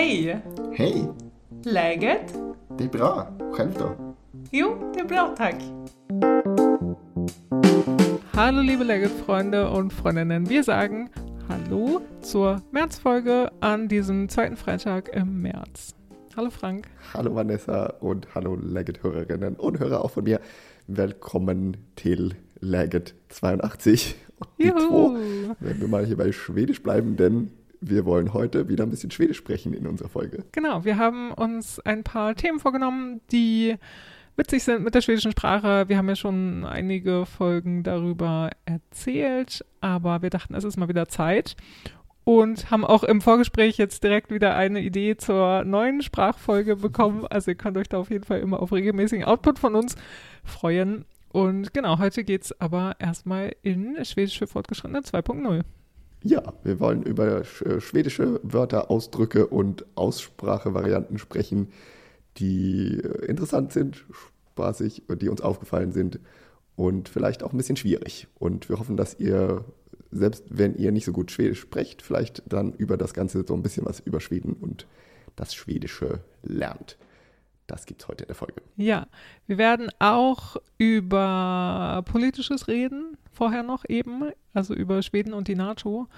Hej! Hej! Läget? Det är bra. Själv då? Jo, det är bra tack. Hallo liebe Legit-Freunde und Freundinnen, wir sagen Hallo zur Märzfolge an diesem zweiten Freitag im März. Hallo Frank. Hallo Vanessa und hallo Legit-Hörerinnen und Hörer auch von mir. Willkommen till Legit 82. Und die Juhu. zwei, wenn wir mal hier bei Schwedisch bleiben, denn wir wollen heute wieder ein bisschen Schwedisch sprechen in unserer Folge. Genau, wir haben uns ein paar Themen vorgenommen, die witzig sind mit der schwedischen Sprache. Wir haben ja schon einige Folgen darüber erzählt, aber wir dachten, es ist mal wieder Zeit und haben auch im Vorgespräch jetzt direkt wieder eine Idee zur neuen Sprachfolge bekommen. Also ihr könnt euch da auf jeden Fall immer auf regelmäßigen Output von uns freuen. Und genau, heute geht es aber erstmal in Schwedisch für Fortgeschrittene 2.0. Ja, wir wollen über äh, schwedische Wörter, Ausdrücke und Aussprachevarianten sprechen, die äh, interessant sind, spaßig die uns aufgefallen sind und vielleicht auch ein bisschen schwierig. Und wir hoffen, dass ihr, selbst wenn ihr nicht so gut Schwedisch sprecht, vielleicht dann über das Ganze so ein bisschen was über Schweden und das Schwedische lernt. Das gibt's heute in der Folge. Ja, wir werden auch über Politisches reden, vorher noch eben, also über Schweden und die NATO.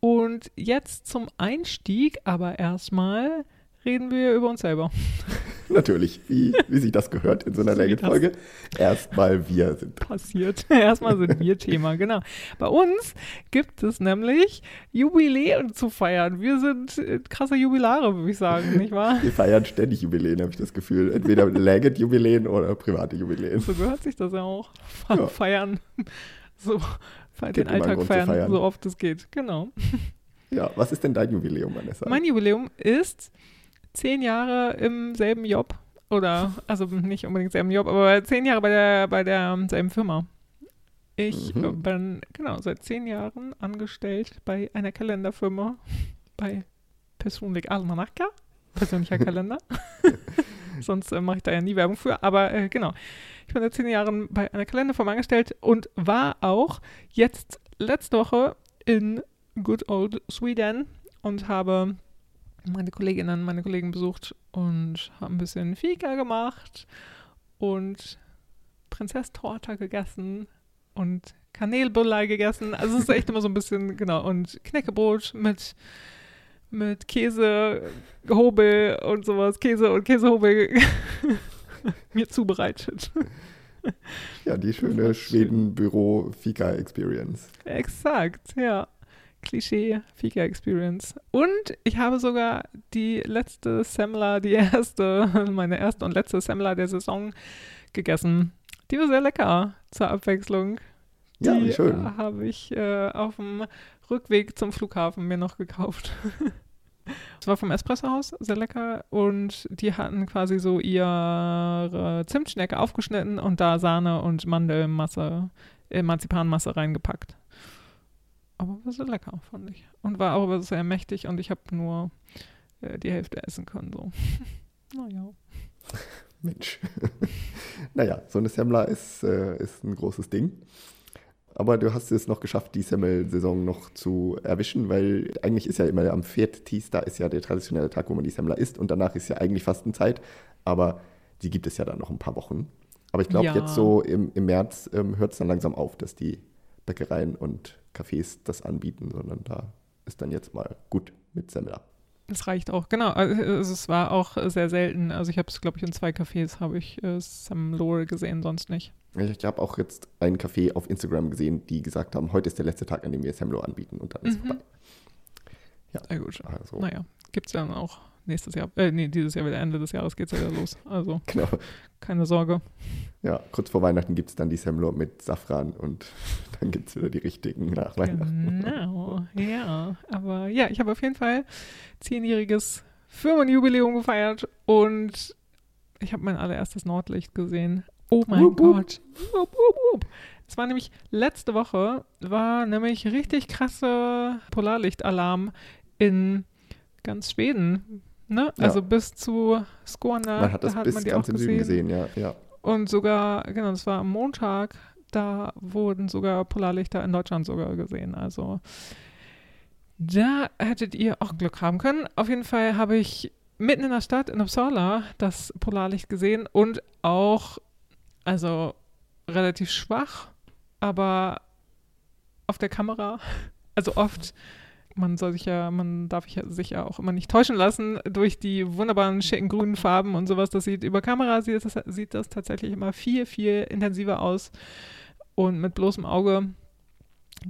Und jetzt zum Einstieg, aber erstmal reden wir über uns selber. Natürlich, wie, wie sich das gehört in so einer Längenfolge. Erstmal wir sind Passiert. Erstmal sind wir Thema, genau. Bei uns gibt es nämlich Jubiläen zu feiern. Wir sind äh, krasse Jubilare, würde ich sagen, nicht wahr? Wir feiern ständig Jubiläen, habe ich das Gefühl. Entweder Legend-Jubiläen oder private Jubiläen. So gehört sich das ja auch. Fe- Ja. Feiern. So, den Alltag feiern, feiern. so oft es geht. Genau. Ja, was ist denn dein Jubiläum, Vanessa? Mein Jubiläum ist zehn Jahre im selben Job. Oder, also nicht unbedingt selben Job, aber zehn Jahre bei der, bei der selben Firma. Ich Mhm. bin, genau, seit zehn Jahren angestellt bei einer Kalenderfirma, bei Personlig Almanacka, persönlicher Kalender. Sonst äh, mache ich da ja nie Werbung für, aber äh, genau. Ich bin seit zehn Jahren bei einer Kalenderfirma angestellt und war auch jetzt letzte Woche in Good Old Sweden und habe meine Kolleginnen, meine Kollegen besucht und habe ein bisschen Fika gemacht und Prinzesstorte gegessen und Kanelbullei gegessen. Also es ist echt immer so ein bisschen, genau, und Knäckebrot mit, mit Käse, Hobel und sowas, Käse und Käsehobel mir zubereitet. Ja, die schöne schön. Schweden-Büro-Fika-Experience. Exakt, ja. Klischee Fika Experience. Und ich habe sogar die letzte Semmler, die erste, meine erste und letzte Semmler der Saison gegessen. Die war sehr lecker zur Abwechslung. Die Ja, schön. äh, habe ich äh, auf dem Rückweg zum Flughafen mir noch gekauft. Es war vom Espressohaus, sehr lecker. Und die hatten quasi so ihre Zimtschnecke aufgeschnitten und da Sahne und Mandelmasse, äh, Marzipanmasse reingepackt. Aber war sehr lecker, fand ich. Und war auch sehr mächtig und ich habe nur äh, die Hälfte essen können. So. naja. Mensch. naja, so eine Semmler ist, äh, ist ein großes Ding. Aber du hast es noch geschafft, die Semmel-Saison noch zu erwischen, weil eigentlich ist ja immer am Viertis, da ist ja der traditionelle Tag, wo man die Semmler isst und danach ist ja eigentlich Fastenzeit, aber die gibt es ja dann noch ein paar Wochen. Aber ich glaube, Ja. jetzt so im, im März ähm, hört es dann langsam auf, dass die Bäckereien und Cafés das anbieten, sondern da ist dann jetzt mal gut mit Semmler. Das reicht auch, genau. Also es war auch sehr selten. Also ich habe es, glaube ich, in zwei Cafés habe ich äh, Sam Lore gesehen, sonst nicht. Ich habe auch jetzt einen Café auf Instagram gesehen, die gesagt haben, heute ist der letzte Tag, an dem wir Semlo anbieten und dann ist Mhm. vorbei. Sehr gut. Also, Naja, gibt es ja dann auch nächstes Jahr. Äh, nee, dieses Jahr wieder Ende des Jahres geht es ja wieder los. Also genau. keine Sorge. Ja, kurz vor Weihnachten gibt es dann die Semlo mit Safran und dann gibt es wieder die richtigen nach Weihnachten. Genau, ja. Aber ja, ich habe auf jeden Fall zehnjähriges Firmenjubiläum gefeiert und ich habe mein allererstes Nordlicht gesehen. Oh mein Wup. Gott. Wup, wup. Es war nämlich letzte Woche, war nämlich richtig krasse Polarlichtalarm in ganz Schweden. Ne? Ja. Also bis zu Skåne. Man hat das da hat bis man die ganz auch im Süden gesehen, ja. ja. Und sogar, genau, das war am Montag, da wurden sogar Polarlichter in Deutschland sogar gesehen. Also Da hättet ihr auch Glück haben können. Auf jeden Fall habe ich mitten in der Stadt in Uppsala das Polarlicht gesehen und auch, also relativ schwach, aber auf der Kamera, also oft, man soll sich ja, man darf sich ja auch immer nicht täuschen lassen durch die wunderbaren schicken grünen Farben und sowas. Das sieht über Kamera sieht das, sieht das tatsächlich immer viel, viel intensiver aus und mit bloßem Auge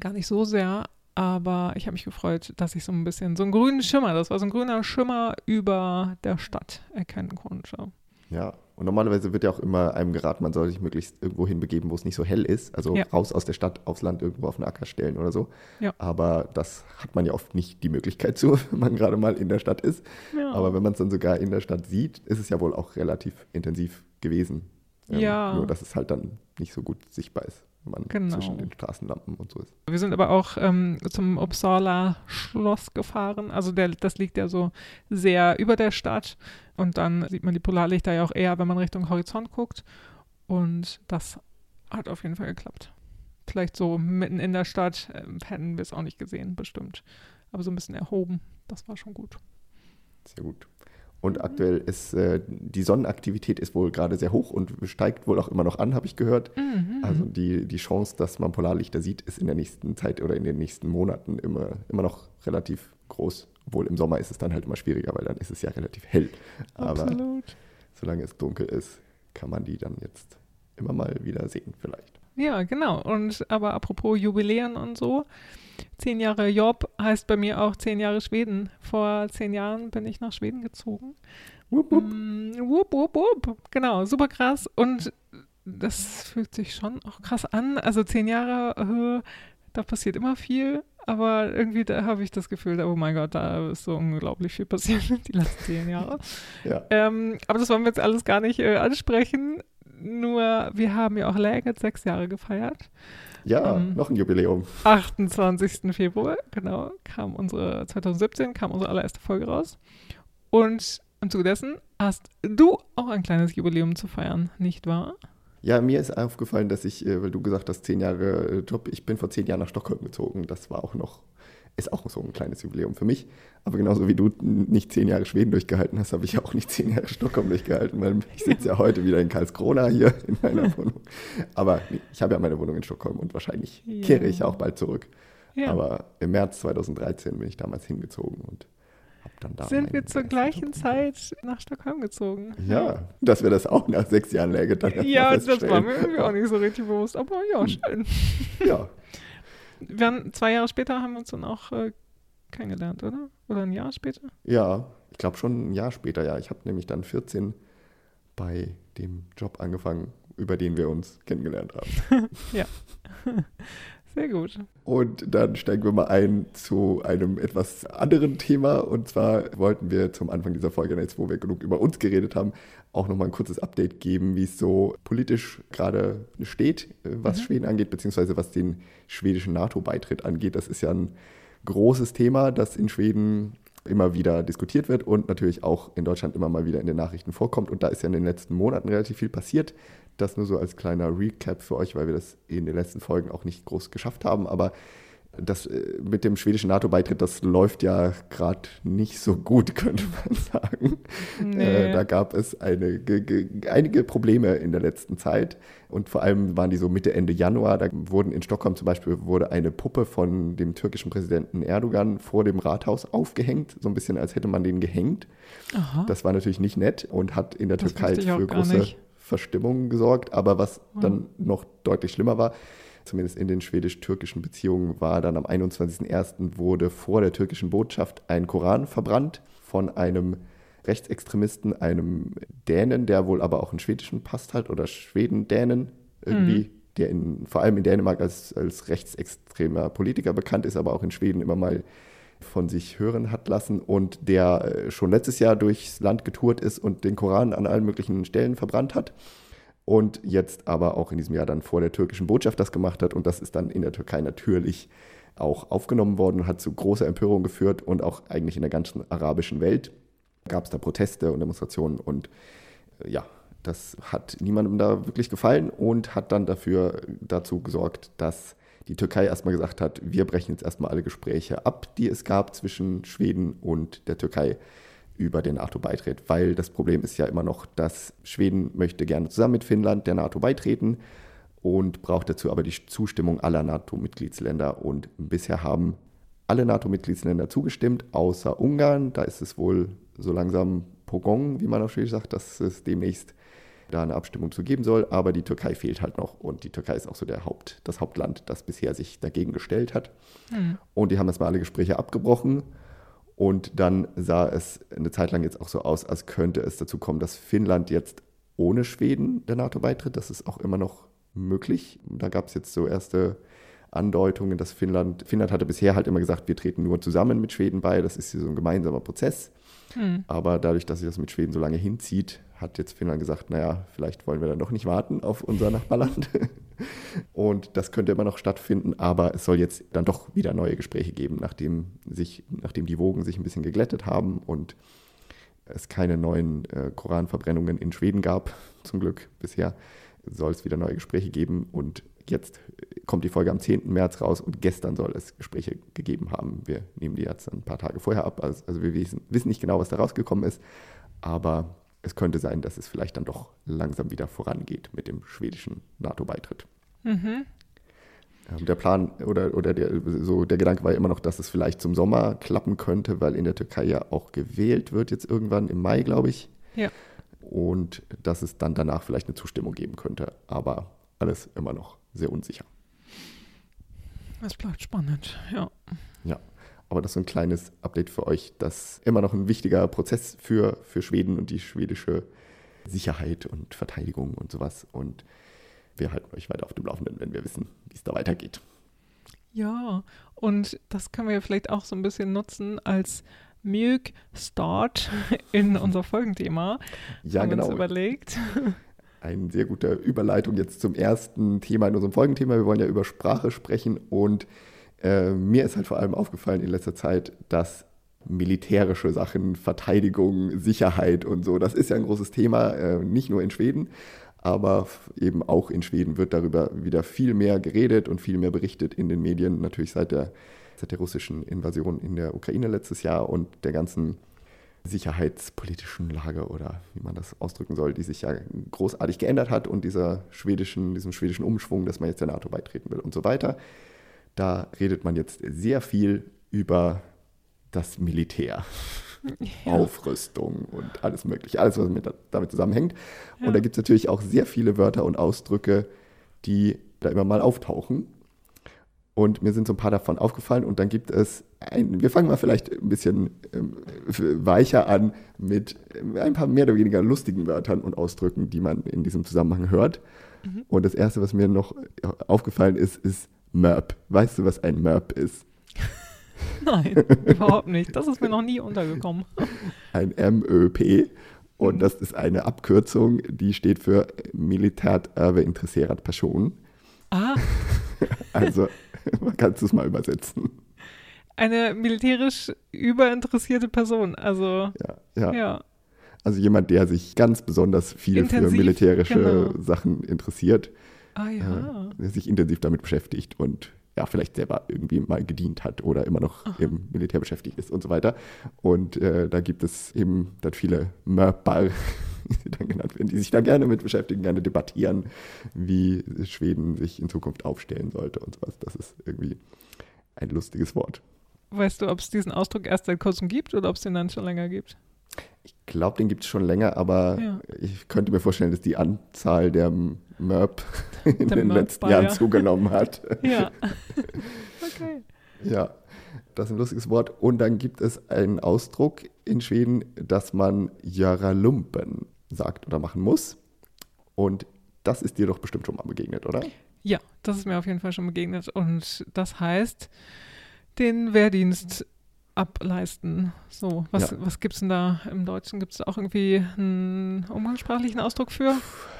gar nicht so sehr. Aber ich habe mich gefreut, dass ich so ein bisschen so einen grünen Schimmer, das war so ein grüner Schimmer über der Stadt erkennen konnte. Ja, und normalerweise wird ja auch immer einem geraten, man soll sich möglichst irgendwo hinbegeben, wo es nicht so hell ist. Also ja. raus aus der Stadt, aufs Land, irgendwo auf den Acker stellen oder so. Ja. Aber das hat man ja oft nicht die Möglichkeit zu, wenn man gerade mal in der Stadt ist. Ja. Aber wenn man es dann sogar in der Stadt sieht, ist es ja wohl auch relativ intensiv gewesen. Ähm, ja. Nur, dass es halt dann nicht so gut sichtbar ist man genau. zwischen den Straßenlampen und so ist. Wir sind aber auch ähm, zum Uppsala Schloss gefahren. Also der, das liegt ja so sehr über der Stadt. Und dann sieht man die Polarlichter ja auch eher, wenn man Richtung Horizont guckt. Und das hat auf jeden Fall geklappt. Vielleicht so mitten in der Stadt äh, hätten wir es auch nicht gesehen, bestimmt. Aber so ein bisschen erhoben, das war schon gut. Sehr gut. Und aktuell ist äh, die Sonnenaktivität ist wohl gerade sehr hoch und steigt wohl auch immer noch an, habe ich gehört. Mhm. Also die, die Chance, dass man Polarlichter sieht, ist in der nächsten Zeit oder in den nächsten Monaten immer, immer noch relativ groß. Obwohl im Sommer ist es dann halt immer schwieriger, weil dann ist es ja relativ hell. Aber Absolut. solange es dunkel ist, kann man die dann jetzt immer mal wieder sehen vielleicht. Ja, genau. Und aber apropos Jubiläen und so, Zehn Jahre Job heißt bei mir auch zehn Jahre Schweden. Vor zehn Jahren bin ich nach Schweden gezogen. Wupp, wupp. Mm, wupp, wupp, wupp. Genau, super krass. Und das fühlt sich schon auch krass an. Also zehn Jahre, äh, da passiert immer viel. Aber irgendwie da habe ich das Gefühl, oh mein Gott, da ist so unglaublich viel passiert die letzten zehn Jahre. ja. ähm, aber das wollen wir jetzt alles gar nicht äh, ansprechen. Nur wir haben ja auch Läget sechs Jahre gefeiert. Ja, ähm, noch ein Jubiläum. 28. Februar, genau, kam unsere, 2017 kam unsere allererste Folge raus. Und im Zuge dessen hast du auch ein kleines Jubiläum zu feiern, nicht wahr? Ja, mir ist aufgefallen, dass ich, äh, weil du gesagt hast, zehn Jahre äh, Job, ich bin vor zehn Jahren nach Stockholm gezogen. Das war auch noch ist auch so ein kleines Jubiläum für mich. Aber genauso wie du nicht zehn Jahre Schweden durchgehalten hast, habe ich auch nicht zehn Jahre Stockholm durchgehalten, weil ich sitze ja heute wieder in Karlskrona hier in meiner Wohnung. Aber ich habe ja meine Wohnung in Stockholm und wahrscheinlich ja. kehre ich auch bald zurück. Ja. Aber im März 2013 bin ich damals hingezogen und habe dann da. Sind wir zur gleichen Zeit nach Stockholm gezogen? Ja, dass wir das auch nach sechs Jahren läge dann Ja, das war mir irgendwie auch nicht so richtig bewusst, aber ja, hm. schön. Ja, wir haben, zwei Jahre später haben wir uns dann auch äh, kennengelernt, oder? Oder ein Jahr später? Ja, ich glaube schon ein Jahr später, ja. Ich habe nämlich dann 14 bei dem Job angefangen, über den wir uns kennengelernt haben. ja. Sehr gut. Und dann steigen wir mal ein zu einem etwas anderen Thema. Und zwar wollten wir zum Anfang dieser Folge, jetzt wo wir genug über uns geredet haben, auch nochmal ein kurzes Update geben, wie es so politisch gerade steht, äh, was mhm. Schweden angeht, beziehungsweise was den schwedischen NATO-Beitritt angeht. Das ist ja ein großes Thema, das in Schweden immer wieder diskutiert wird und natürlich auch in Deutschland immer mal wieder in den Nachrichten vorkommt. Und da ist ja in den letzten Monaten relativ viel passiert. Das nur so als kleiner Recap für euch, weil wir das in den letzten Folgen auch nicht groß geschafft haben. Aber das äh, mit dem schwedischen NATO-Beitritt, das läuft ja gerade nicht so gut, könnte man sagen. Nee. Äh, da gab es eine, einige Probleme in der letzten Zeit und vor allem waren die so Mitte, Ende Januar. Da wurden in Stockholm zum Beispiel wurde eine Puppe von dem türkischen Präsidenten Erdogan vor dem Rathaus aufgehängt, so ein bisschen als hätte man den gehängt. Aha. Das war natürlich nicht nett und hat in der das Türkei für große nicht. Verstimmung gesorgt. Aber was dann noch deutlich schlimmer war, zumindest in den schwedisch-türkischen Beziehungen, war dann am 21.01. wurde vor der türkischen Botschaft ein Koran verbrannt von einem Rechtsextremisten, einem Dänen, der wohl aber auch einen schwedischen Pass hat oder Schweden-Dänen irgendwie, mhm. der in, vor allem in Dänemark als, als rechtsextremer Politiker bekannt ist, aber auch in Schweden immer mal von sich hören hat lassen und der äh, schon letztes Jahr durchs Land getourt ist und den Koran an allen möglichen Stellen verbrannt hat und jetzt aber auch in diesem Jahr dann vor der türkischen Botschaft das gemacht hat. Und das ist dann in der Türkei natürlich auch aufgenommen worden und hat zu großer Empörung geführt und auch eigentlich in der ganzen arabischen Welt gab es da Proteste und Demonstrationen und äh, ja, das hat niemandem da wirklich gefallen und hat dann dafür dazu gesorgt, dass die Türkei erstmal gesagt hat, wir brechen jetzt erstmal alle Gespräche ab, die es gab zwischen Schweden und der Türkei über den NATO-Beitritt, weil das Problem ist ja immer noch, dass Schweden möchte gerne zusammen mit Finnland der NATO beitreten und braucht dazu aber die Zustimmung aller NATO-Mitgliedsländer. Und bisher haben alle NATO-Mitgliedsländer zugestimmt, außer Ungarn. Da ist es wohl so langsam Pogong, wie man auf Schwedisch sagt, dass es demnächst da eine Abstimmung zu geben soll. Aber die Türkei fehlt halt noch. Und die Türkei ist auch so der Haupt, das Hauptland, das bisher sich dagegen gestellt hat. Mhm. Und die haben erstmal alle Gespräche abgebrochen und dann sah es eine Zeit lang jetzt auch so aus, als könnte es dazu kommen, dass Finnland jetzt ohne Schweden der NATO beitritt. Das ist auch immer noch möglich. Da gab es jetzt so erste Andeutungen, dass Finnland, Finnland hatte bisher halt immer gesagt, wir treten nur zusammen mit Schweden bei. Das ist hier so ein gemeinsamer Prozess. Hm. Aber dadurch, dass sich das mit Schweden so lange hinzieht, hat jetzt Finnland gesagt, naja, vielleicht wollen wir dann doch nicht warten auf unser Nachbarland. Und das könnte immer noch stattfinden, aber es soll jetzt dann doch wieder neue Gespräche geben, nachdem, sich, nachdem die Wogen sich ein bisschen geglättet haben und es keine neuen äh, Koranverbrennungen in Schweden gab, zum Glück bisher, soll es wieder neue Gespräche geben. Und jetzt kommt die Folge am 10. März raus und gestern soll es Gespräche gegeben haben. Wir nehmen die jetzt ein paar Tage vorher ab, also, also wir wissen, wissen nicht genau, was da rausgekommen ist, aber es könnte sein, dass es vielleicht dann doch langsam wieder vorangeht mit dem schwedischen NATO-Beitritt. Mhm. Ähm, der Plan oder, oder der, so der Gedanke war immer noch, dass es vielleicht zum Sommer klappen könnte, weil in der Türkei ja auch gewählt wird, jetzt irgendwann im Mai, glaube ich. Ja. Und dass es dann danach vielleicht eine Zustimmung geben könnte. Aber alles immer noch sehr unsicher. Es bleibt spannend, ja. Ja. Aber das ist so ein kleines Update für euch, das immer noch ein wichtiger Prozess für, für Schweden und die schwedische Sicherheit und Verteidigung und sowas. Und wir halten euch weiter auf dem Laufenden, wenn wir wissen, wie es da weitergeht. Ja, und das können wir vielleicht auch so ein bisschen nutzen als Milk Start in unser Folgenthema. Ja, haben genau. Uns überlegt. Eine sehr gute Überleitung jetzt zum ersten Thema in unserem Folgenthema. Wir wollen ja über Sprache sprechen und äh, mir ist halt vor allem aufgefallen in letzter Zeit, dass militärische Sachen, Verteidigung, Sicherheit und so, das ist ja ein großes Thema, äh, nicht nur in Schweden, aber eben auch in Schweden wird darüber wieder viel mehr geredet und viel mehr berichtet in den Medien, natürlich seit der, seit der russischen Invasion in der Ukraine letztes Jahr und der ganzen sicherheitspolitischen Lage oder wie man das ausdrücken soll, die sich ja großartig geändert hat und dieser schwedischen, diesem schwedischen Umschwung, dass man jetzt der NATO beitreten will und so weiter. Da redet man jetzt sehr viel über das Militär. Ja. Aufrüstung und alles Mögliche, alles, was mit, damit zusammenhängt. Ja. Und da gibt es natürlich auch sehr viele Wörter und Ausdrücke, die da immer mal auftauchen. Und mir sind so ein paar davon aufgefallen. Und dann gibt es, ein, wir fangen mal vielleicht ein bisschen ähm, weicher an mit ein paar mehr oder weniger lustigen Wörtern und Ausdrücken, die man in diesem Zusammenhang hört. Mhm. Und das erste, was mir noch aufgefallen ist, ist MERP. Weißt du, was ein MERP ist? Nein, überhaupt nicht. Das ist mir noch nie untergekommen. Ein MÖP. Und mhm. das ist eine Abkürzung, die steht für Militärt över intresserat Person. Ah. Also, kannst du es mal übersetzen. Eine militärisch überinteressierte Person. Also, ja. ja. ja. Also jemand, der sich ganz besonders viel Intensiv, für militärische genau. Sachen interessiert. Ah ja. Äh, sich intensiv damit beschäftigt und ja, vielleicht selber irgendwie mal gedient hat oder immer noch Aha. im Militär beschäftigt ist und so weiter. Und äh, da gibt es eben dann viele Mörper, die dann genannt werden, die sich da gerne mit beschäftigen, gerne debattieren, wie Schweden sich in Zukunft aufstellen sollte und sowas. Das ist irgendwie ein lustiges Wort. Weißt du, ob es diesen Ausdruck erst seit kurzem gibt oder ob es den dann schon länger gibt? Ich glaube, den gibt es schon länger, aber ja. ich könnte mir vorstellen, dass die Anzahl der MERP in der den Merp letzten Jahren zugenommen hat. Ja. okay. Ja, das ist ein lustiges Wort. Und dann gibt es einen Ausdruck in Schweden, dass man Jaralumpen sagt oder machen muss. Und das ist dir doch bestimmt schon mal begegnet, oder? Ja, das ist mir auf jeden Fall schon begegnet. Und das heißt, den Wehrdienst ableisten. So, was, ja. was gibt es denn da im Deutschen? Gibt es auch irgendwie einen umgangssprachlichen Ausdruck für?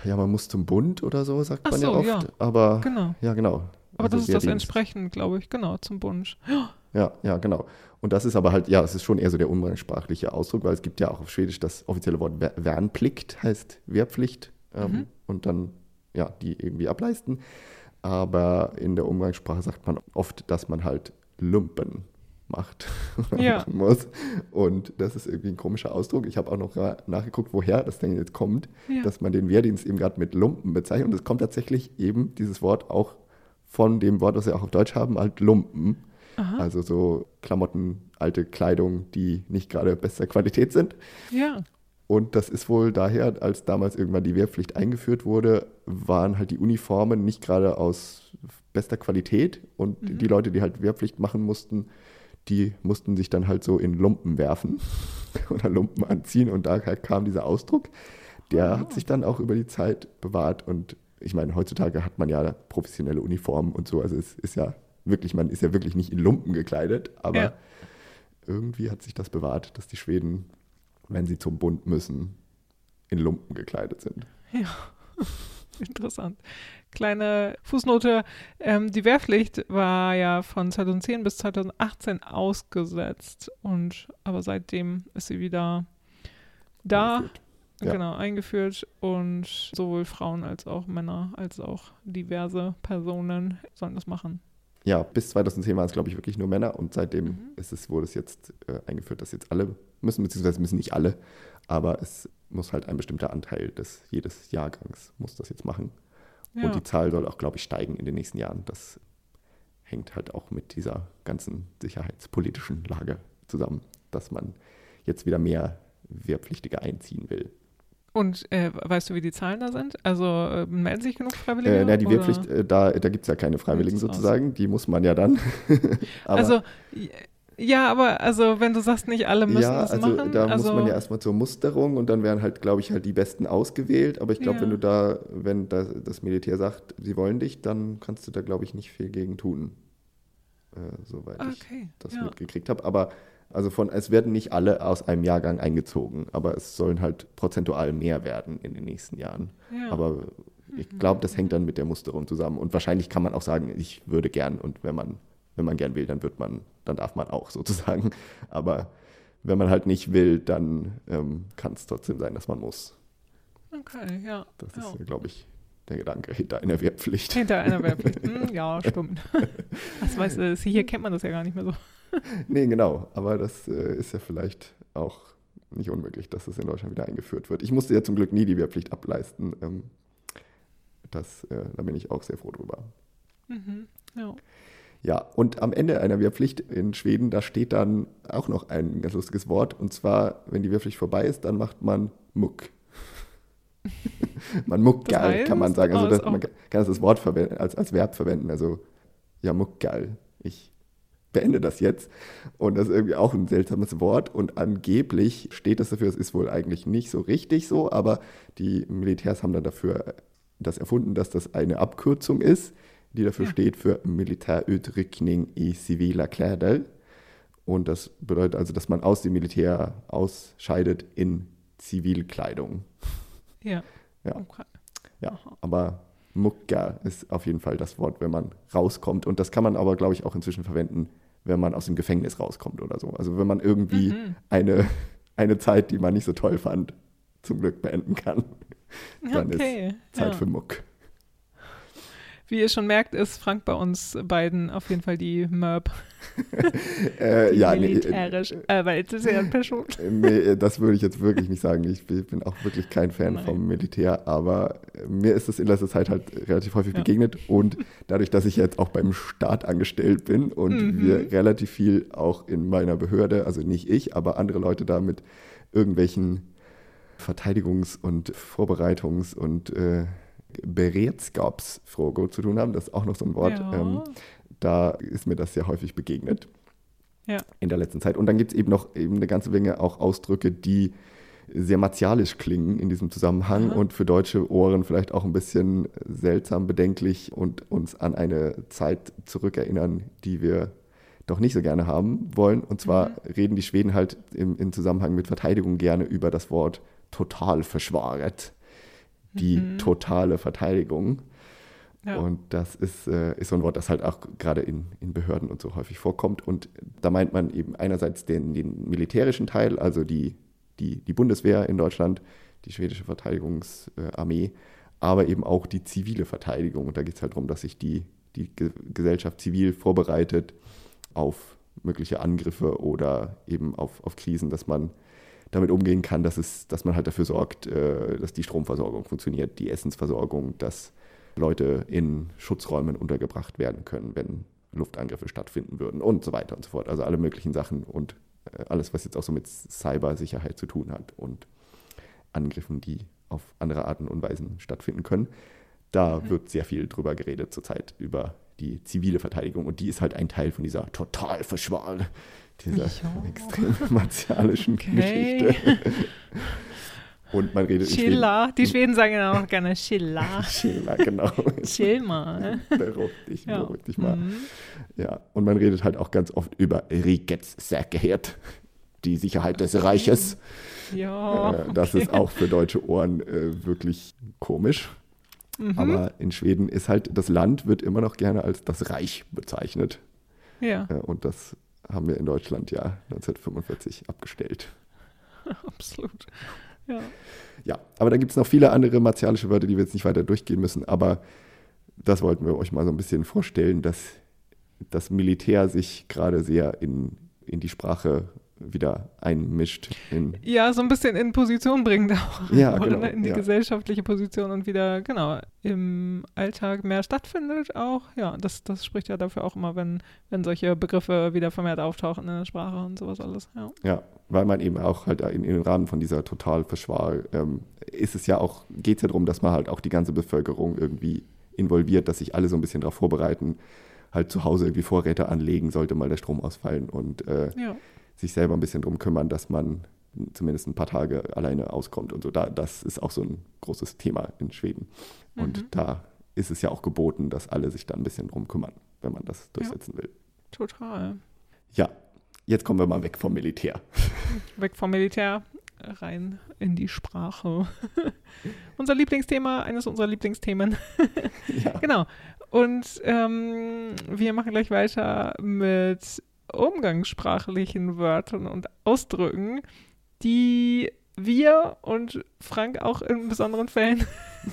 Ja, man muss zum Bund oder so, sagt Ach man so, ja oft. Ja. Aber genau. ja, genau. Aber also das ist das entsprechend, glaube ich, genau, zum Bund. Ja. ja, ja, genau. Und das ist aber halt, ja, es ist schon eher so der umgangssprachliche Ausdruck, weil es gibt ja auch auf Schwedisch das offizielle Wort Wernplicht, heißt Wehrpflicht. Ähm, mhm. Und dann, ja, die irgendwie ableisten. aber in der Umgangssprache sagt man oft, dass man halt Lumpen macht Ja. machen muss. Und das ist irgendwie ein komischer Ausdruck. Ich habe auch noch nachgeguckt, woher das denn jetzt kommt, Ja. dass man den Wehrdienst eben gerade mit Lumpen bezeichnet. Und es kommt tatsächlich eben dieses Wort auch von dem Wort, was wir auch auf Deutsch haben, halt Lumpen. Aha. Also so Klamotten, alte Kleidung, die nicht gerade bester Qualität sind. Ja. Und das ist wohl daher, als damals irgendwann die Wehrpflicht eingeführt wurde, waren halt die Uniformen nicht gerade aus bester Qualität. Und Mhm. die Leute, die halt Wehrpflicht machen mussten, die mussten sich dann halt so in Lumpen werfen oder Lumpen anziehen. Und daher kam dieser Ausdruck. Der Ah. hat sich dann auch über die Zeit bewahrt. Und ich meine, heutzutage hat man ja professionelle Uniformen und so. Also es ist ja wirklich, man ist ja wirklich nicht in Lumpen gekleidet. Aber Ja. irgendwie hat sich das bewahrt, dass die Schweden, wenn sie zum Bund müssen, in Lumpen gekleidet sind. Ja, interessant. Kleine Fußnote, ähm, die Wehrpflicht war ja von 2010 bis 2018 ausgesetzt und aber seitdem ist sie wieder da, Eingeführt. Ja. genau, eingeführt und sowohl Frauen als auch Männer als auch diverse Personen sollen das machen. Ja, bis 2010 waren es, glaube ich, wirklich nur Männer und seitdem Mhm. ist es, wurde es jetzt äh, eingeführt, dass jetzt alle müssen, beziehungsweise müssen nicht alle, aber es muss halt ein bestimmter Anteil des jedes Jahrgangs muss das jetzt machen. Ja, Und die Zahl soll auch, glaube ich, steigen in den nächsten Jahren. Das hängt halt auch mit dieser ganzen sicherheitspolitischen Lage zusammen, dass man jetzt wieder mehr Wehrpflichtige einziehen will. Und äh, weißt du, wie die Zahlen da sind? Also äh, melden sich genug Freiwillige? Äh, na, die? Wehrpflicht, äh, da, da gibt es ja keine Freiwilligen Sieht's aus. sozusagen, die muss man ja dann. Also, ja, aber also wenn du sagst, nicht alle müssen ja, es also machen, da also muss man ja erstmal zur Musterung und dann werden halt, glaube ich, halt die Besten ausgewählt. Aber ich glaube, Ja. wenn du da, wenn das, das Militär sagt, sie wollen dich, dann kannst du da, glaube ich, nicht viel gegen tun. Äh, soweit ich okay, das ja. mitgekriegt habe. Aber also von, es werden nicht alle aus einem Jahrgang eingezogen, aber es sollen halt prozentual mehr werden in den nächsten Jahren. ja. Aber ich glaube, das hängt dann mit der Musterung zusammen. Und wahrscheinlich kann man auch sagen, ich würde gern und wenn man, wenn man gern will, dann wird man, dann darf man auch sozusagen. Aber wenn man halt nicht will, dann ähm, kann es trotzdem sein, dass man muss. okay, ja. Das ja. ist, glaube ich, der Gedanke hinter einer Wehrpflicht. Hinter einer Wehrpflicht. Hm, ja, stimmt. Das weißt du, hier kennt man das ja gar nicht mehr so. Nee, genau. Aber das äh, ist ja vielleicht auch nicht unmöglich, dass das in Deutschland wieder eingeführt wird. Ich musste ja zum Glück nie die Wehrpflicht ableisten. Ähm, das, äh, da bin ich auch sehr froh drüber. Mhm. Ja. Ja, und am Ende einer Wehrpflicht in Schweden, da steht dann auch noch ein ganz lustiges Wort. Und zwar, wenn die Wehrpflicht vorbei ist, dann macht man Muck. man muckgeil, Das kann man sagen. Also oh, das, man kann das als Wort verwenden, als, als Verb verwenden. Also, ja, muckgeil. Ich beende das jetzt. Und das ist irgendwie auch ein seltsames Wort. Und angeblich steht das dafür, es ist wohl eigentlich nicht so richtig so, aber die Militärs haben dann dafür das erfunden, dass das eine Abkürzung ist, die dafür Ja. steht für Militärutryckning i civila kläder. Und das bedeutet also, dass man aus dem Militär ausscheidet in Zivilkleidung. Ja. Ja. Okay. Ja, aber Mukka ist auf jeden Fall das Wort, wenn man rauskommt. Und das kann man aber, glaube ich, auch inzwischen verwenden, wenn man aus dem Gefängnis rauskommt oder so. Also wenn man irgendwie Mhm. eine, eine Zeit, die man nicht so toll fand, zum Glück beenden kann. Dann okay. ist Zeit ja. für Muck. Wie ihr schon merkt, ist Frank bei uns beiden auf jeden Fall die Merp. Äh, Die ja, nee, militärisch. Äh, weil es ist ja ein Person. äh, nee, das würde ich jetzt wirklich nicht sagen. Ich bin auch wirklich kein Fan Nein. vom Militär, aber äh, mir ist es in letzter Zeit halt relativ häufig Ja. begegnet und dadurch, dass ich jetzt auch beim Staat angestellt bin und Mhm. wir relativ viel auch in meiner Behörde, also nicht ich, aber andere Leute da mit irgendwelchen Verteidigungs- und Vorbereitungs- und äh, Beredskapsfrågor zu tun haben, das ist auch noch so ein Wort. Ja. Ähm, da ist mir das sehr häufig begegnet Ja. in der letzten Zeit. Und dann gibt es eben noch eben eine ganze Menge auch Ausdrücke, die sehr martialisch klingen in diesem Zusammenhang Aha. und für deutsche Ohren vielleicht auch ein bisschen seltsam, bedenklich und uns an eine Zeit zurückerinnern, die wir doch nicht so gerne haben wollen. Und zwar Mhm. reden die Schweden halt im, im Zusammenhang mit Verteidigung gerne über das Wort Totalverschwaret, die Mhm. totale Verteidigung. Ja. Und das ist, äh, ist so ein Wort, das halt auch gerade in, in Behörden und so häufig vorkommt. Und da meint man eben einerseits den, den militärischen Teil, also die, die, die Bundeswehr in Deutschland, die schwedische Verteidigungsarmee, aber eben auch die zivile Verteidigung. Und da geht es halt darum, dass sich die, die Ge Gesellschaft zivil vorbereitet auf mögliche Angriffe oder eben auf, auf Krisen, dass man damit umgehen kann, dass, es, dass man halt dafür sorgt, äh, dass die Stromversorgung funktioniert, die Essensversorgung, dass Leute in Schutzräumen untergebracht werden können, wenn Luftangriffe stattfinden würden und so weiter und so fort. Also alle möglichen Sachen und äh, alles, was jetzt auch so mit Cybersicherheit zu tun hat und Angriffen, die auf andere Arten und Weisen stattfinden können. Da mhm. wird sehr viel drüber geredet zurzeit, über die zivile Verteidigung. Und die ist halt ein Teil von dieser Totalverschwörung, dieser extrem martialischen okay. Geschichte. Und man redet Schiller. Die Schweden sagen ja auch gerne Schiller. Schiller, genau. Chill mal. Beruhig dich, ja. beruhig dich mal. Mhm. Ja, und man redet halt auch ganz oft über Rikets Sicherheit, die Sicherheit des Reiches. Ja. Äh, das okay. ist auch für deutsche Ohren äh, wirklich komisch. Mhm. Aber in Schweden ist halt, das Land wird immer noch gerne als das Reich bezeichnet. Ja. Äh, und das haben wir in Deutschland ja 1945 abgestellt. Absolut. Ja. Ja, aber da gibt es noch viele andere martialische Wörter, die wir jetzt nicht weiter durchgehen müssen. Aber das wollten wir euch mal so ein bisschen vorstellen, dass das Militär sich gerade sehr in, in die Sprache wieder einmischt. ja, so ein bisschen in Position bringt auch. Ja, genau, in die ja. gesellschaftliche Position und wieder, genau, im Alltag mehr stattfindet auch. Ja, das, das spricht ja dafür auch immer, wenn, wenn solche Begriffe wieder vermehrt auftauchen in der Sprache und sowas alles. Ja, ja weil man eben auch halt in, in Rahmen von dieser Totalverschwar ähm, ist es ja auch, geht es ja darum, dass man halt auch die ganze Bevölkerung irgendwie involviert, dass sich alle so ein bisschen darauf vorbereiten, halt zu Hause irgendwie Vorräte anlegen, sollte mal der Strom ausfallen und äh, ja sich selber ein bisschen drum kümmern, dass man zumindest ein paar Tage alleine auskommt und so. Da, das ist auch so ein großes Thema in Schweden. Und mhm. da ist es ja auch geboten, dass alle sich da ein bisschen drum kümmern, wenn man das durchsetzen ja. will. Total. Ja, jetzt kommen wir mal weg vom Militär. Weg vom Militär, rein in die Sprache. Unser Lieblingsthema, eines unserer Lieblingsthemen. ja. Genau. Und ähm, wir machen gleich weiter mit umgangssprachlichen Wörtern und Ausdrücken, die wir und Frank auch in besonderen Fällen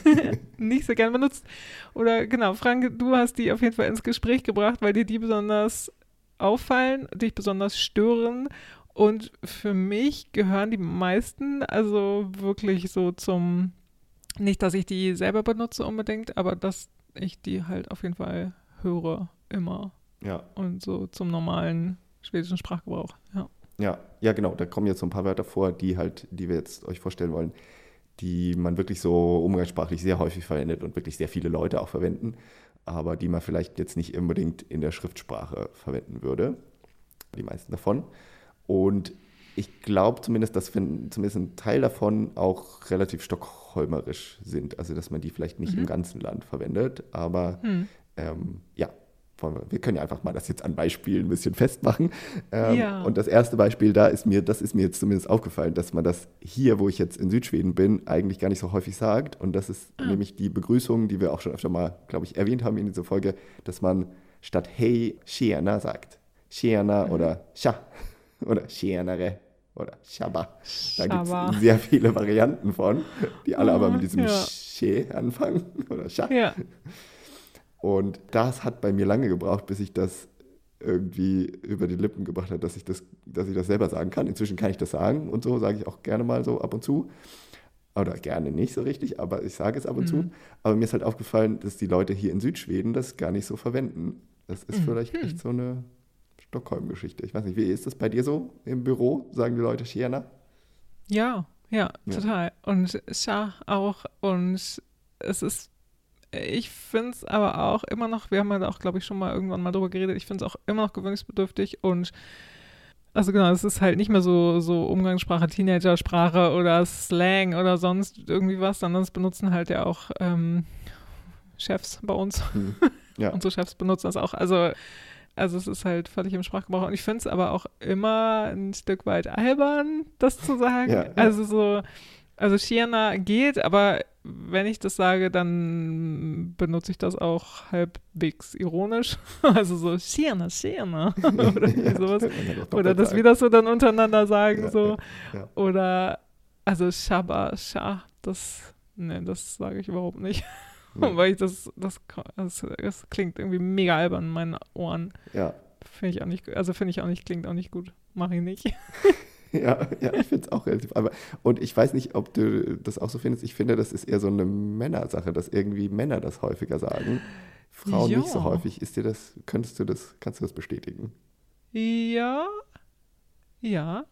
nicht so gern benutzt. Oder genau, Frank, du hast die auf jeden Fall ins Gespräch gebracht, weil dir die besonders auffallen, dich besonders stören. Und für mich gehören die meisten also wirklich so zum, nicht, dass ich die selber benutze unbedingt, aber dass ich die halt auf jeden Fall höre, immer. Ja. Und so zum normalen schwedischen Sprachgebrauch, ja. Ja, ja, genau. Da kommen jetzt so ein paar Wörter vor, die halt, die wir jetzt euch vorstellen wollen, die man wirklich so umgangssprachlich sehr häufig verwendet und wirklich sehr viele Leute auch verwenden, aber die man vielleicht jetzt nicht unbedingt in der Schriftsprache verwenden würde. Die meisten davon. Und ich glaube zumindest, dass zumindest ein Teil davon auch relativ stockholmerisch sind. Also, dass man die vielleicht nicht mhm. im ganzen Land verwendet. Aber mhm. ähm, ja, wir können ja einfach mal das jetzt an Beispielen ein bisschen festmachen. Ähm, ja. Und das erste Beispiel da ist mir, das ist mir jetzt zumindest aufgefallen, dass man das hier, wo ich jetzt in Südschweden bin, eigentlich gar nicht so häufig sagt. Und das ist ah. nämlich die Begrüßung, die wir auch schon öfter mal, glaube ich, erwähnt haben in dieser Folge, dass man statt Hey, Tjena sagt. Tjena mhm. oder Tja oder Tjenare oder Shabba. Da gibt es sehr viele Varianten von, die alle aber mit diesem ja. She anfangen oder Scha. Ja. Und das hat bei mir lange gebraucht, bis ich das irgendwie über die Lippen gebracht habe, dass ich das, dass ich das selber sagen kann. Inzwischen kann ich das sagen und so, sage ich auch gerne mal so ab und zu. Oder gerne nicht so richtig, aber ich sage es ab und mhm. zu. Aber mir ist halt aufgefallen, dass die Leute hier in Südschweden das gar nicht so verwenden. Das ist mhm. vielleicht echt so eine Stockholm-Geschichte. Ich weiß nicht, wie ist das bei dir so im Büro? Sagen die Leute Schiena? Ja, ja, ja, total. Und Scha auch. Und es ist ich finde es aber auch immer noch, wir haben ja da auch, glaube ich, schon mal irgendwann mal drüber geredet, ich finde es auch immer noch gewöhnungsbedürftig und also genau, es ist halt nicht mehr so, so Umgangssprache, Teenagersprache oder Slang oder sonst irgendwie was, sondern es benutzen halt ja auch ähm, Chefs bei uns. Hm. Ja. Unsere Chefs benutzen das auch. Also, also es ist halt völlig im Sprachgebrauch. Und ich finde es aber auch immer ein Stück weit albern, das zu sagen. Ja, ja. Also so, also Shiana geht, aber wenn ich das sage, dann benutze ich das auch halbwegs ironisch. Also so Schirne, Schirne oder ja, sowas. Oder dass wir das so dann untereinander sagen. Ja, so. Ja, Oder also Shaba, Sha, das Nee, das sage ich überhaupt nicht. Weil ich das, das, das, das klingt irgendwie mega albern in meinen Ohren. Ja, Finde ich auch nicht, also finde ich auch nicht, klingt auch nicht gut. Mache ich nicht. ja, ja ich finde es auch relativ. Aber, und ich weiß nicht, ob du das auch so findest. Ich finde, das ist eher so eine Männersache, dass irgendwie Männer das häufiger sagen. Frauen nicht so häufig. Ist dir das, könntest du das, kannst du das bestätigen? Ja, ja,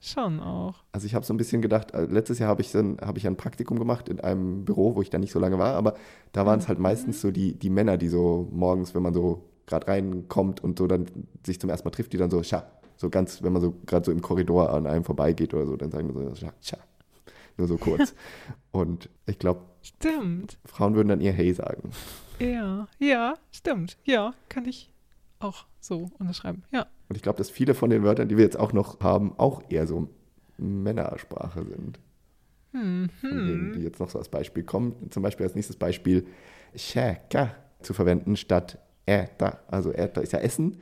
schon auch. Also ich habe so ein bisschen gedacht, äh, letztes Jahr habe ich, habe ich ein Praktikum gemacht in einem Büro, wo ich da nicht so lange war, aber da waren es halt meistens so die, die Männer, die so morgens, wenn man so gerade reinkommt und so dann sich zum ersten Mal trifft, die dann so, scha, so ganz, wenn man so gerade so im Korridor an einem vorbeigeht oder so, dann sagen die so, scha. Nur so kurz. und ich glaube, Stimmt. Frauen würden dann eher Hey sagen. Ja, ja, stimmt. Ja, kann ich auch so unterschreiben. Ja. Und ich glaube, dass viele von den Wörtern, die wir jetzt auch noch haben, auch eher so Männersprache sind. Hm, von denen, die hm. jetzt noch so als Beispiel kommen. Zum Beispiel als nächstes Beispiel Käka zu verwenden statt äta. Also äta ist ja Essen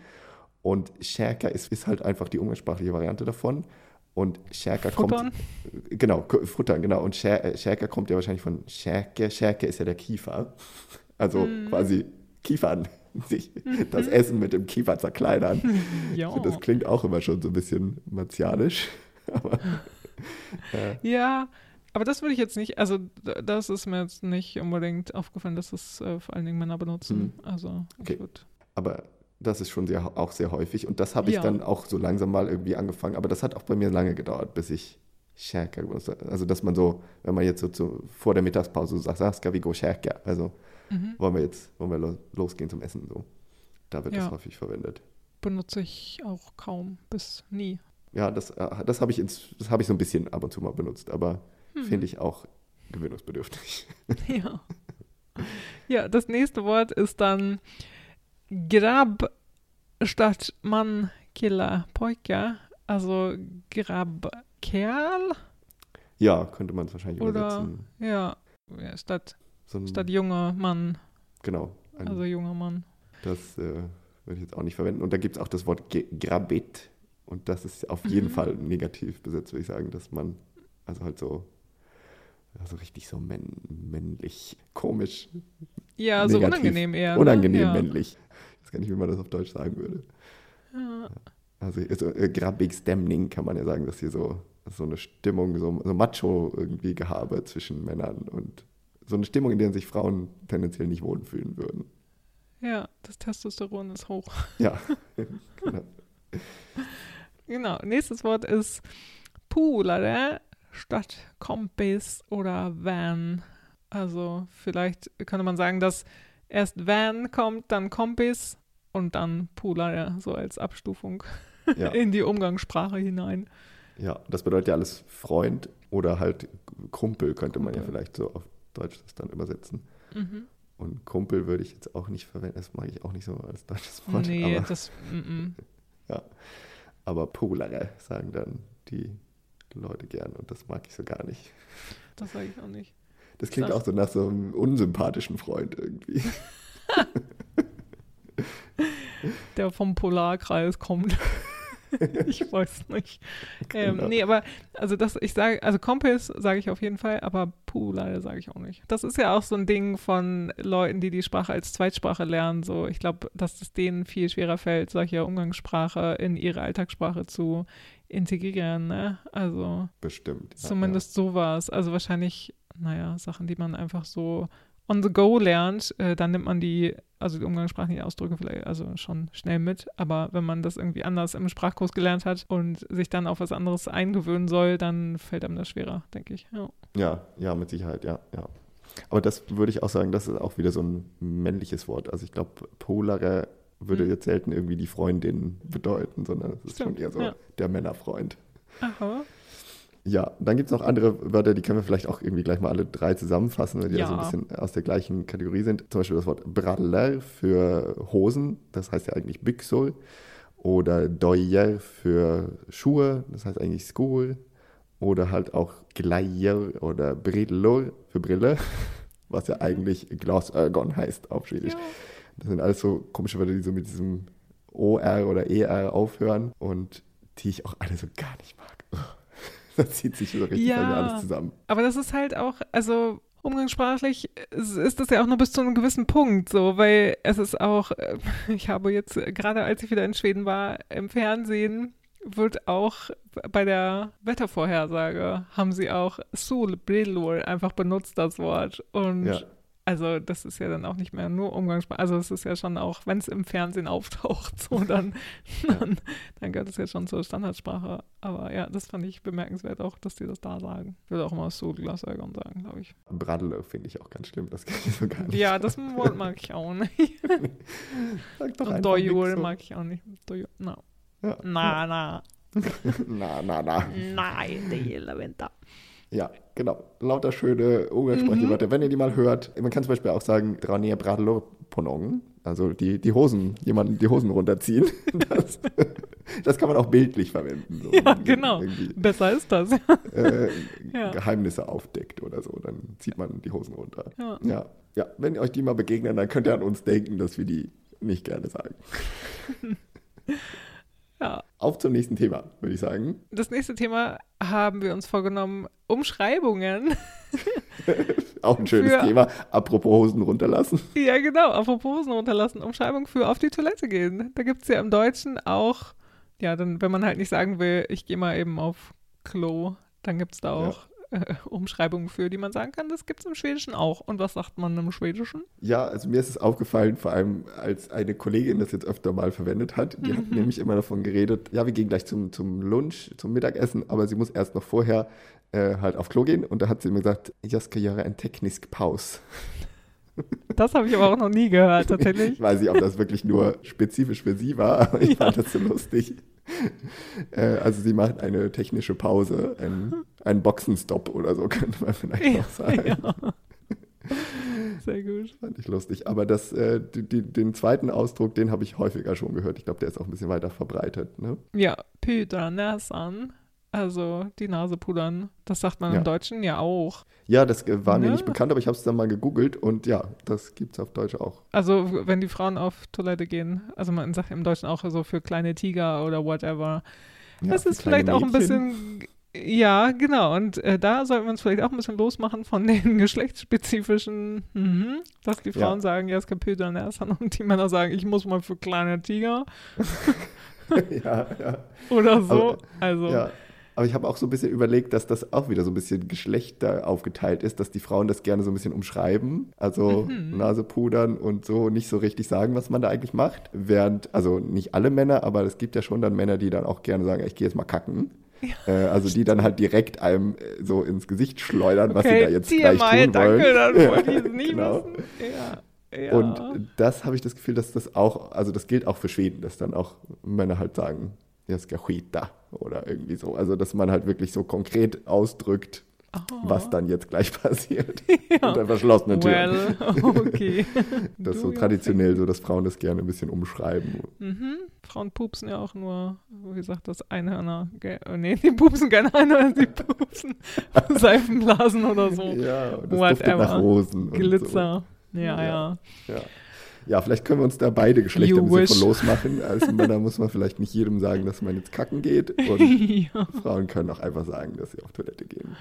und Käka ist, ist halt einfach die umgangssprachliche Variante davon. Und Futtern. kommt. Genau, futtern, genau. Und Käka kommt ja wahrscheinlich von Käke. Käke ist ja der Kiefer. Also Mhm. quasi Kiefern. Sich das Essen mit dem Kiefer zerkleinern. Ja. Das klingt auch immer schon so ein bisschen martialisch. Aber Ja, aber das würde ich jetzt nicht, also das ist mir jetzt nicht unbedingt aufgefallen, dass es äh, vor allen Dingen Männer benutzen. Also Okay. Aber das ist schon sehr, auch sehr häufig. Und das habe ich Ja. dann auch so langsam mal irgendwie angefangen. Aber das hat auch bei mir lange gedauert, bis ich habe. Also, dass man so, wenn man jetzt so zu, vor der Mittagspause so sagt, ah, ska vi go Schärker? Also, mhm. wollen wir jetzt wollen wir lo- losgehen zum Essen? So. Da wird Ja. das häufig verwendet. benutze ich auch kaum bis nie. Ja, das, äh, das habe ich, ins- das habe ich so ein bisschen ab und zu mal benutzt. Aber Hm. finde ich auch gewöhnungsbedürftig. Ja. Ja, das nächste Wort ist dann Grab statt Mann, Killer, Pojke. Also Grab, Kerl Ja, könnte man es wahrscheinlich Oder- übersetzen. ja, statt, So ein, statt junger Mann, genau. Ein, also junger Mann. Das äh, würde ich jetzt auch nicht verwenden. Und da gibt es auch das Wort Grabit. Und das ist auf jeden Mhm. Fall negativ besetzt, würde ich sagen, dass man, also halt so, also richtig so männ männlich, komisch, Ja, so Negativ. unangenehm eher. unangenehm ne? ja. männlich. Ich weiß gar nicht, wie man das auf Deutsch sagen würde. Ja. Also, also äh, Grabig Stemning kann man ja sagen, dass hier so, so eine Stimmung, so, so Macho irgendwie Gehabe zwischen Männern und so eine Stimmung, in der sich Frauen tendenziell nicht wohlfühlen würden. ja, das Testosteron ist hoch. Ja, genau. Genau, nächstes Wort ist Pulare statt Kompis oder Van. Also vielleicht könnte man sagen, dass erst Van kommt, dann Kompis und dann Pulare, so als Abstufung Ja. in die Umgangssprache hinein. Ja, das bedeutet ja alles Freund oder halt Kumpel, könnte man ja Kumpel. vielleicht so auf Deutsch das dann übersetzen. Mhm. Und Kumpel würde ich jetzt auch nicht verwenden, das mag ich auch nicht so als deutsches Wort. Nee, aber, das, mm, mm. aber Polare sagen dann die Leute gern und das mag ich so gar nicht. das sage ich auch nicht. Das klingt Sag- auch so nach so einem unsympathischen Freund irgendwie. Der vom Polarkreis kommt. ich weiß nicht. Ähm, Genau. nee, aber also das, ich sage, also Kompis sage ich auf jeden Fall, aber Pulare sage ich auch nicht. Das ist ja auch so ein Ding von Leuten, die die Sprache als Zweitsprache lernen. So, ich glaube, dass es denen viel schwerer fällt, solche Umgangssprache in ihre Alltagssprache zu integrieren. Ne? Also Bestimmt. ja, zumindest sowas. Also wahrscheinlich, naja, Sachen, die man einfach so on the go lernt, äh, dann nimmt man die, also die umgangssprachlichen Ausdrücke vielleicht also schon schnell mit, aber wenn man das irgendwie anders im Sprachkurs gelernt hat und sich dann auf was anderes eingewöhnen soll, dann fällt einem das schwerer, denke ich. Ja. Ja, ja, ja, mit Sicherheit, ja, ja. Aber das würde ich auch sagen, das ist auch wieder so ein männliches Wort. Also ich glaube, Polare würde Mhm. jetzt selten irgendwie die Freundin bedeuten, sondern es ist Stimmt, schon eher so ja. der Männerfreund. Aha. Ja, dann gibt es noch andere Wörter, die können wir vielleicht auch irgendwie gleich mal alle drei zusammenfassen, weil die ja. so ein Ja. bisschen aus der gleichen Kategorie sind. Zum Beispiel das Wort Braller für Hosen, das heißt ja eigentlich Büchsol. Oder Doyer für Schuhe, das heißt eigentlich Skor. Oder halt auch Gleier oder Brillor für Brille, was ja eigentlich Glasögon heißt auf Schwedisch. Ja. Das sind alles so komische Wörter, die so mit diesem OR oder ER aufhören und die ich auch alle so gar nicht mag. Das zieht sich so richtig Ja. bei mir alles zusammen. Aber das ist halt auch, also umgangssprachlich ist das ja auch nur bis zu einem gewissen Punkt so, weil es ist auch, ich habe jetzt gerade als ich wieder in Schweden war, im Fernsehen wird auch bei der Wettervorhersage haben sie auch Solbrillor einfach benutzt, das Wort. Und Ja. Also das ist ja dann auch nicht mehr nur Umgangssprache, also es ist ja schon auch, wenn es im Fernsehen auftaucht, so dann, dann, dann gehört es ja schon zur Standardsprache. Aber ja, das fand ich bemerkenswert auch, dass die das da sagen. Ich würde auch immer Solglassägern sagen, glaube ich. Bradle finde ich auch ganz schlimm, das kann ich so gar nicht. Ja, das Wort mag ich auch nicht. Sag doch Und nix so. mag ich auch nicht. Dojol, na. Ja. Na, na. Na, na, na. Nein, die Laventa. Ja, genau. Lauter schöne umgangssprachliche Mhm. Wörter. Wenn ihr die mal hört, man kann zum Beispiel auch sagen, Drania Bradlo Ponong, also die, die Hosen, jemanden die Hosen runterziehen. Das, das kann man auch bildlich verwenden. So Ja, genau. Besser ist das. äh, Ja. Geheimnisse aufdeckt oder so, dann zieht man die Hosen runter. Ja. Ja, ja. Wenn euch die mal begegnen, dann könnt ihr an uns denken, dass wir die nicht gerne sagen. Ja. Auf zum nächsten Thema, würde ich sagen. Das nächste Thema haben wir uns vorgenommen, Umschreibungen. Auch ein schönes Für- Thema. Apropos Hosen runterlassen. Ja, genau, apropos Hosen runterlassen, Umschreibung für auf die Toilette gehen. Da gibt es ja im Deutschen auch, ja, dann, wenn man halt nicht sagen will, ich gehe mal eben auf Klo, dann gibt es da auch äh, Umschreibungen für, die man sagen kann. Das gibt es im Schwedischen auch. Und was sagt man im Schwedischen? Ja, also mir ist es aufgefallen, vor allem als eine Kollegin das jetzt öfter mal verwendet hat. Die hat nämlich immer davon geredet, ja, wir gehen gleich zum, zum Lunch, zum Mittagessen, aber sie muss erst noch vorher äh, halt auf Klo gehen. Und da hat sie mir gesagt, jag ska göra en teknisk paus. Das habe ich aber auch noch nie gehört, tatsächlich. Ich weiß nicht, ob das wirklich nur spezifisch für sie war, aber ich fand das so lustig. Äh, also sie macht eine technische Pause, einen, einen Boxenstopp oder so, könnte man vielleicht Ja, auch sagen. ja. Sehr gut. Fand ich lustig. Aber das, äh, die, die, den zweiten Ausdruck, den habe ich häufiger schon gehört. Ich glaube, der ist auch ein bisschen weiter verbreitet. Ne? Ja, pudra näsan, also die Nase pudern. Das sagt man Ja. im Deutschen ja auch. Ja, das äh, war mir Ne? nicht bekannt, aber ich habe es dann mal gegoogelt und ja, das gibt es auf Deutsch auch. Also wenn die Frauen auf Toilette gehen, also man sagt im Deutschen auch so für kleine Tiger oder whatever. Ja, das ist vielleicht auch ein bisschen, ja, genau. Und äh, da sollten wir uns vielleicht auch ein bisschen losmachen von den geschlechtsspezifischen, mhm, dass die Ja. Frauen sagen, ja, es gibt Pudra näsan und die Männer sagen, ich muss mal für kleine Tiger ja, ja, oder so. Aber- also, ja. Aber ich habe auch so ein bisschen überlegt, dass das auch wieder so ein bisschen Geschlechter aufgeteilt ist, dass die Frauen das gerne so ein bisschen umschreiben. Also Mhm. Nase pudern und so nicht so richtig sagen, was man da eigentlich macht. Während, also nicht alle Männer, aber es gibt ja schon dann Männer, die dann auch gerne sagen, ich gehe jetzt mal kacken. Äh, also die dann halt direkt einem äh, so ins Gesicht schleudern, was sie da jetzt gleich TMI, tun danke, wollen. dann wollte ich es nicht Genau. wissen. Ja, ja. Und das habe ich das Gefühl, dass das auch, also das gilt auch für Schweden, dass dann auch Männer halt sagen, jag ska skita oder irgendwie so. Also dass man halt wirklich so konkret ausdrückt, was dann jetzt gleich passiert. Unter verschlossenen Türen. Well, okay. Das ist so traditionell so, dass Frauen das gerne ein bisschen umschreiben. Mhm. Frauen pupsen ja auch nur, wie gesagt, das Einhörner. Äh, Nee, die pupsen keine Einhörner, die pupsen Seifenblasen oder so. Ja, und das Whatever. nach Rosen. Glitzer. Ja, Ja. ja. So. Ja. Ja, vielleicht können wir uns da beide Geschlechter You ein bisschen wish. von losmachen. Als Männer muss man vielleicht nicht jedem sagen, dass man jetzt kacken geht. Und Ja. Frauen können auch einfach sagen, dass sie auf Toilette gehen.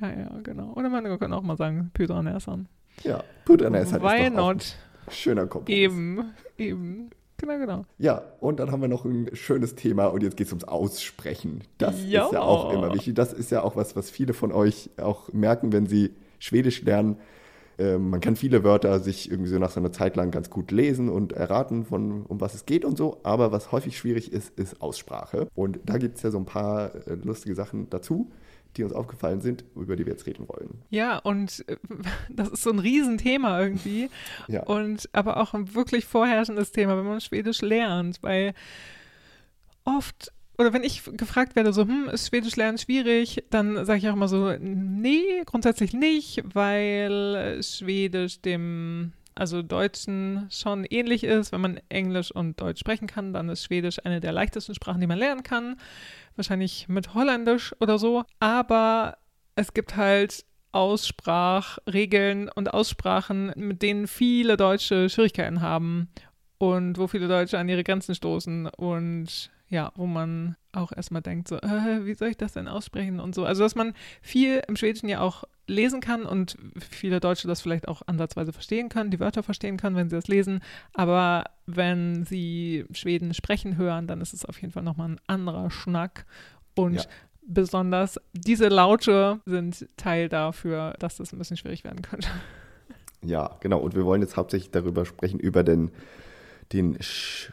ja, ja, genau. Oder Männer können auch mal sagen, Pydra Näsern. Ja, Puttana ist halt doch auch not? ein schöner Kompromiss. Eben, eben. Genau, genau. Ja, und dann haben wir noch ein schönes Thema und jetzt geht es ums Aussprechen. Das Ja. ist ja auch immer wichtig. Das ist ja auch was, was viele von euch auch merken, wenn sie Schwedisch lernen. Ähm, man kann viele Wörter sich irgendwie so nach so einer Zeit lang ganz gut lesen und erraten, von, um was es geht und so. Aber was häufig schwierig ist, ist Aussprache. Und da gibt es ja so ein paar äh, lustige Sachen dazu, die uns aufgefallen sind, über die wir jetzt reden wollen. Ja, und äh, das ist so ein Riesenthema irgendwie. Ja. Und aber auch ein wirklich vorherrschendes Thema, wenn man Schwedisch lernt, weil oft, oder wenn ich gefragt werde, so, hm, ist Schwedisch lernen schwierig, dann sage ich auch immer so, nee, grundsätzlich nicht, weil Schwedisch dem, also Deutschen schon ähnlich ist. Wenn man Englisch und Deutsch sprechen kann, dann ist Schwedisch eine der leichtesten Sprachen, die man lernen kann. Wahrscheinlich mit Holländisch oder so. Aber es gibt halt Aussprachregeln und Aussprachen, mit denen viele Deutsche Schwierigkeiten haben. Und wo viele Deutsche an ihre Grenzen stoßen und ja, wo man auch erstmal denkt, so, äh, wie soll ich das denn aussprechen und so. Also, dass man viel im Schwedischen ja auch lesen kann und viele Deutsche das vielleicht auch ansatzweise verstehen können, die Wörter verstehen können, wenn sie das lesen. Aber wenn sie Schweden sprechen hören, dann ist es auf jeden Fall nochmal ein anderer Schnack. Und ja. besonders diese Laute sind Teil dafür, dass das ein bisschen schwierig werden könnte. Ja, genau. Und wir wollen jetzt hauptsächlich darüber sprechen, über den, den Sch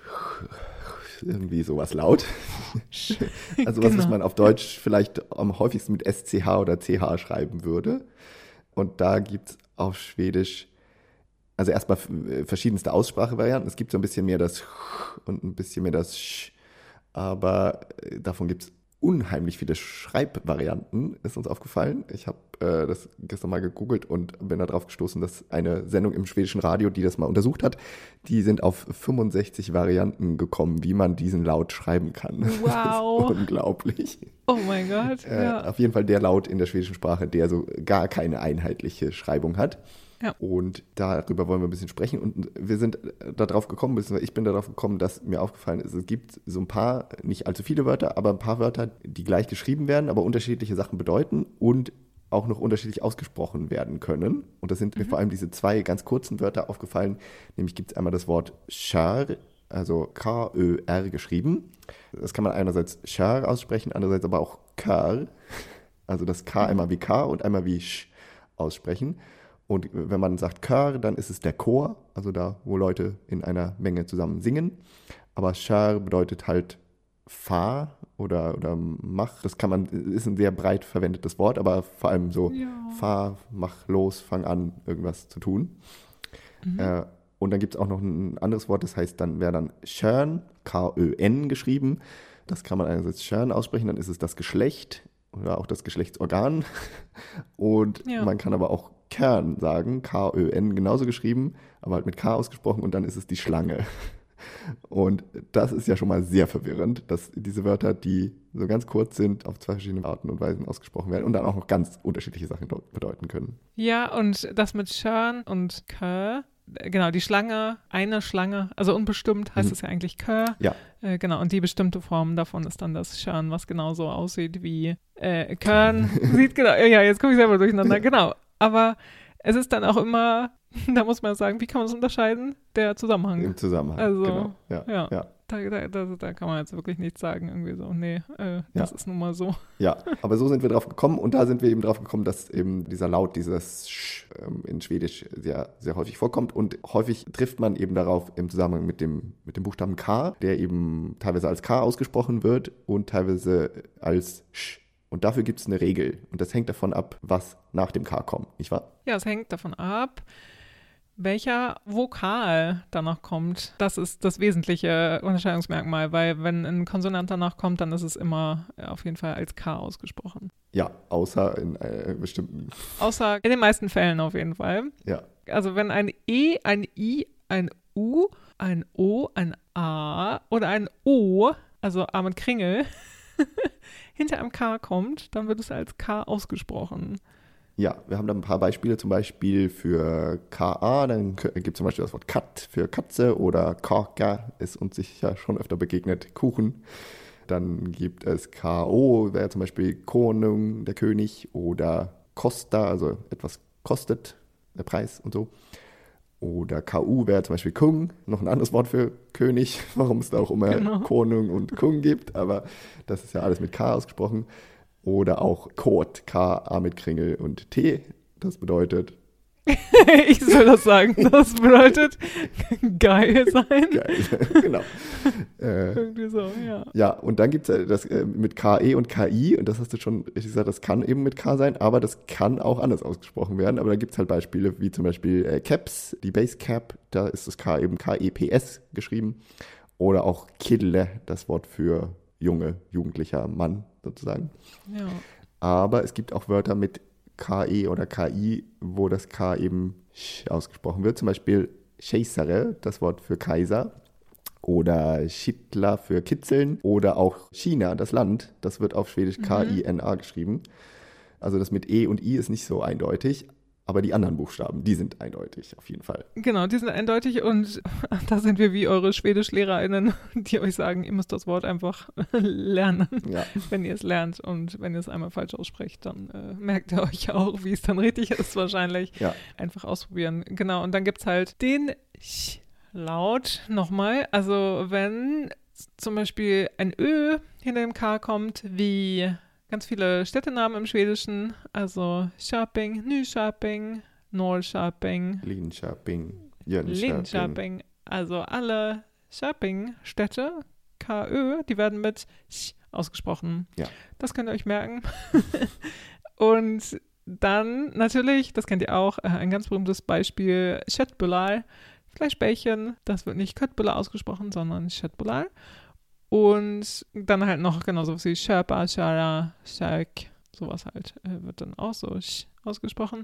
irgendwie sowas laut. also was, genau. was man auf Deutsch vielleicht am häufigsten mit SCH oder CH schreiben würde. Und da gibt es auf Schwedisch, also erstmal verschiedenste Aussprachevarianten. Es gibt so ein bisschen mehr das und ein bisschen mehr das Sch, aber äh, davon gibt es unheimlich viele Schreibvarianten, ist uns aufgefallen. Ich habe äh, das gestern mal gegoogelt und bin darauf gestoßen, dass eine Sendung im schwedischen Radio, die das mal untersucht hat, die sind auf 65 Varianten gekommen, wie man diesen Laut schreiben kann. Wow. unglaublich. Oh mein Gott. Äh, ja. Auf jeden Fall der Laut in der schwedischen Sprache, der so gar keine einheitliche Schreibung hat. Ja. Und darüber wollen wir ein bisschen sprechen. Und wir sind darauf gekommen, beziehungsweise ich bin darauf gekommen, dass mir aufgefallen ist, es gibt so ein paar, nicht allzu viele Wörter, aber ein paar Wörter, die gleich geschrieben werden, aber unterschiedliche Sachen bedeuten und auch noch unterschiedlich ausgesprochen werden können. Und da sind mhm. mir vor allem diese zwei ganz kurzen Wörter aufgefallen. Nämlich gibt es einmal das Wort Schar, also K-Ö-R geschrieben. Das kann man einerseits Schar aussprechen, andererseits aber auch Kar. Also das K mhm. einmal wie K und einmal wie Sch aussprechen. Und wenn man sagt Chör, dann ist es der Chor, also da, wo Leute in einer Menge zusammen singen. Aber Char bedeutet halt Fahr oder, oder Mach. Das kann man, ist ein sehr breit verwendetes Wort, aber vor allem so ja. Fahr, mach los, fang an, irgendwas zu tun. Mhm. Äh, und dann gibt es auch noch ein anderes Wort, das heißt, dann wäre dann Schön, K-Ö-N geschrieben. Das kann man einerseits Schön aussprechen, dann ist es das Geschlecht oder auch das Geschlechtsorgan. Und ja. man kann aber auch Kern sagen, K-Ö-N, genauso geschrieben, aber halt mit K ausgesprochen und dann ist es die Schlange. Und das ist ja schon mal sehr verwirrend, dass diese Wörter, die so ganz kurz sind, auf zwei verschiedene Arten und Weisen ausgesprochen werden und dann auch noch ganz unterschiedliche Sachen bedeuten können. Ja, und das mit Schörn und Kör, genau, die Schlange, eine Schlange, also unbestimmt heißt mhm. es ja eigentlich Kör. Ja. Äh, genau, und die bestimmte Form davon ist dann das Schörn, was genauso aussieht wie äh, Körn. Sieht genau, ja, jetzt komme ich selber durcheinander, genau. Aber es ist dann auch immer, da muss man sagen, wie kann man es unterscheiden? Der Zusammenhang. Im Zusammenhang, also, genau. Ja, ja. ja. Da, da, da, da, kann man jetzt wirklich nichts sagen, irgendwie so, nee, äh, das ja. ist nun mal so. Ja, aber so sind wir drauf gekommen und da sind wir eben drauf gekommen, dass eben dieser Laut, dieses Sch ähm, in Schwedisch sehr, sehr häufig vorkommt und häufig trifft man eben darauf im Zusammenhang mit dem, mit dem Buchstaben K, der eben teilweise als K ausgesprochen wird und teilweise als Sch und dafür gibt es eine Regel. Und das hängt davon ab, was nach dem K kommt, nicht wahr? Ja, es hängt davon ab, welcher Vokal danach kommt. Das ist das wesentliche Unterscheidungsmerkmal, weil wenn ein Konsonant danach kommt, dann ist es immer auf jeden Fall als K ausgesprochen. Ja, außer in äh, bestimmten. Außer in den meisten Fällen auf jeden Fall. Ja. Also wenn ein E, ein I, ein U, ein O, ein A oder ein O, also A mit Kringel, hinter einem K kommt, dann wird es als K ausgesprochen. Ja, wir haben da ein paar Beispiele, zum Beispiel für KA, dann gibt es zum Beispiel das Wort Kat für Katze oder Korka ist uns sicher schon öfter begegnet, Kuchen. Dann gibt es KO, wäre zum Beispiel Konung, der König oder Costa, also etwas kostet, der Preis und so. Oder KU wäre zum Beispiel Kung, noch ein anderes Wort für König, warum es da auch immer genau. Konung und Kung gibt, aber das ist ja alles mit K ausgesprochen. Oder auch Kot, K, A mit Kringel und T. Das bedeutet ich soll das sagen. Das bedeutet geil sein. Geil, genau. Äh, Irgendwie so, ja. Ja, und dann gibt es das äh, mit KE und KI, und das hast du schon richtig gesagt, das kann eben mit K sein, aber das kann auch anders ausgesprochen werden. Aber da gibt es halt Beispiele, wie zum Beispiel äh, Caps, die Base Cap, da ist das K eben KEPS geschrieben. Oder auch Kille, das Wort für junge, jugendlicher Mann sozusagen. Ja. Aber es gibt auch Wörter mit KE oder KI, wo das K eben ausgesprochen wird. Zum Beispiel Scheisere, das Wort für Kaiser. Oder Schittler für Kitzeln. Oder auch China, das Land. Das wird auf Schwedisch mhm. K-I-N-A geschrieben. Also das mit E und I ist nicht so eindeutig. Aber die anderen Buchstaben, die sind eindeutig, auf jeden Fall. Genau, die sind eindeutig und da sind wir wie eure SchwedischlehrerInnen, die euch sagen, ihr müsst das Wort einfach lernen, Ja, wenn ihr es lernt. Und wenn ihr es einmal falsch aussprecht, dann äh, merkt ihr euch auch, wie es dann richtig ist wahrscheinlich. ja. Einfach ausprobieren. Genau, und dann gibt es halt den Ch-Laut nochmal. Also wenn zum Beispiel ein Ö hinter dem K kommt, wie ganz viele Städtenamen im Schwedischen, also Köping, Nyköping, Norrköping, Linköping. Linköping, also alle Köping-Städte, KÖ, die werden mit Ch ausgesprochen. Ja. Das könnt ihr euch merken. Und dann natürlich, das kennt ihr auch, äh, ein ganz berühmtes Beispiel, Köttbullar, Fleischbällchen. Das wird nicht Köttbullar ausgesprochen, sondern Köttbullar. Und dann halt noch genau sowas wie Köpa, Köra, Kök, sowas halt, äh, wird dann auch so ausgesprochen.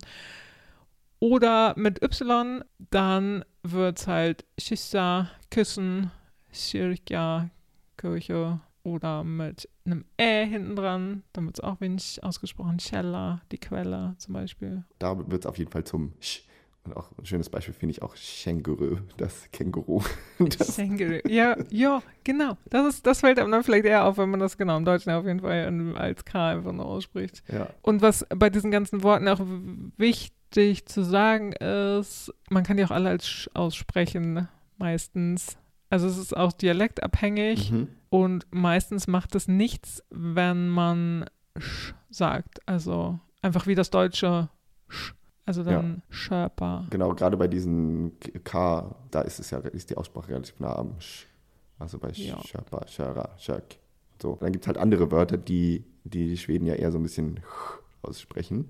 Oder mit Y, dann wird es halt Schissa, Küssen, Kyrka, Kirche. Oder mit einem Ä hinten dran, dann wird es auch wenig ausgesprochen. Källa, die Quelle zum Beispiel. Da wird es auf jeden Fall zum Sch. Und auch ein schönes Beispiel finde ich auch Känguru, das Känguru. Das, Känguru. Ja, ja, genau. Das, ist, das fällt einem dann vielleicht eher auf, wenn man das genau im Deutschen auf jeden Fall als K einfach nur ausspricht. ja, Und was bei diesen ganzen Worten auch wichtig zu sagen ist, man kann die auch alle als Sch aussprechen, meistens. Also es ist auch dialektabhängig mhm. und meistens macht es nichts, wenn man Sch sagt. Also einfach wie das deutsche Sch. Also dann Schöper. Genau, gerade bei diesen K, da ist es ja, ist die Aussprache relativ nah am Sch. Also bei Ja. Schöpa, Schöra, Schök. So. Dann gibt es halt andere Wörter, die, die die Schweden ja eher so ein bisschen aussprechen,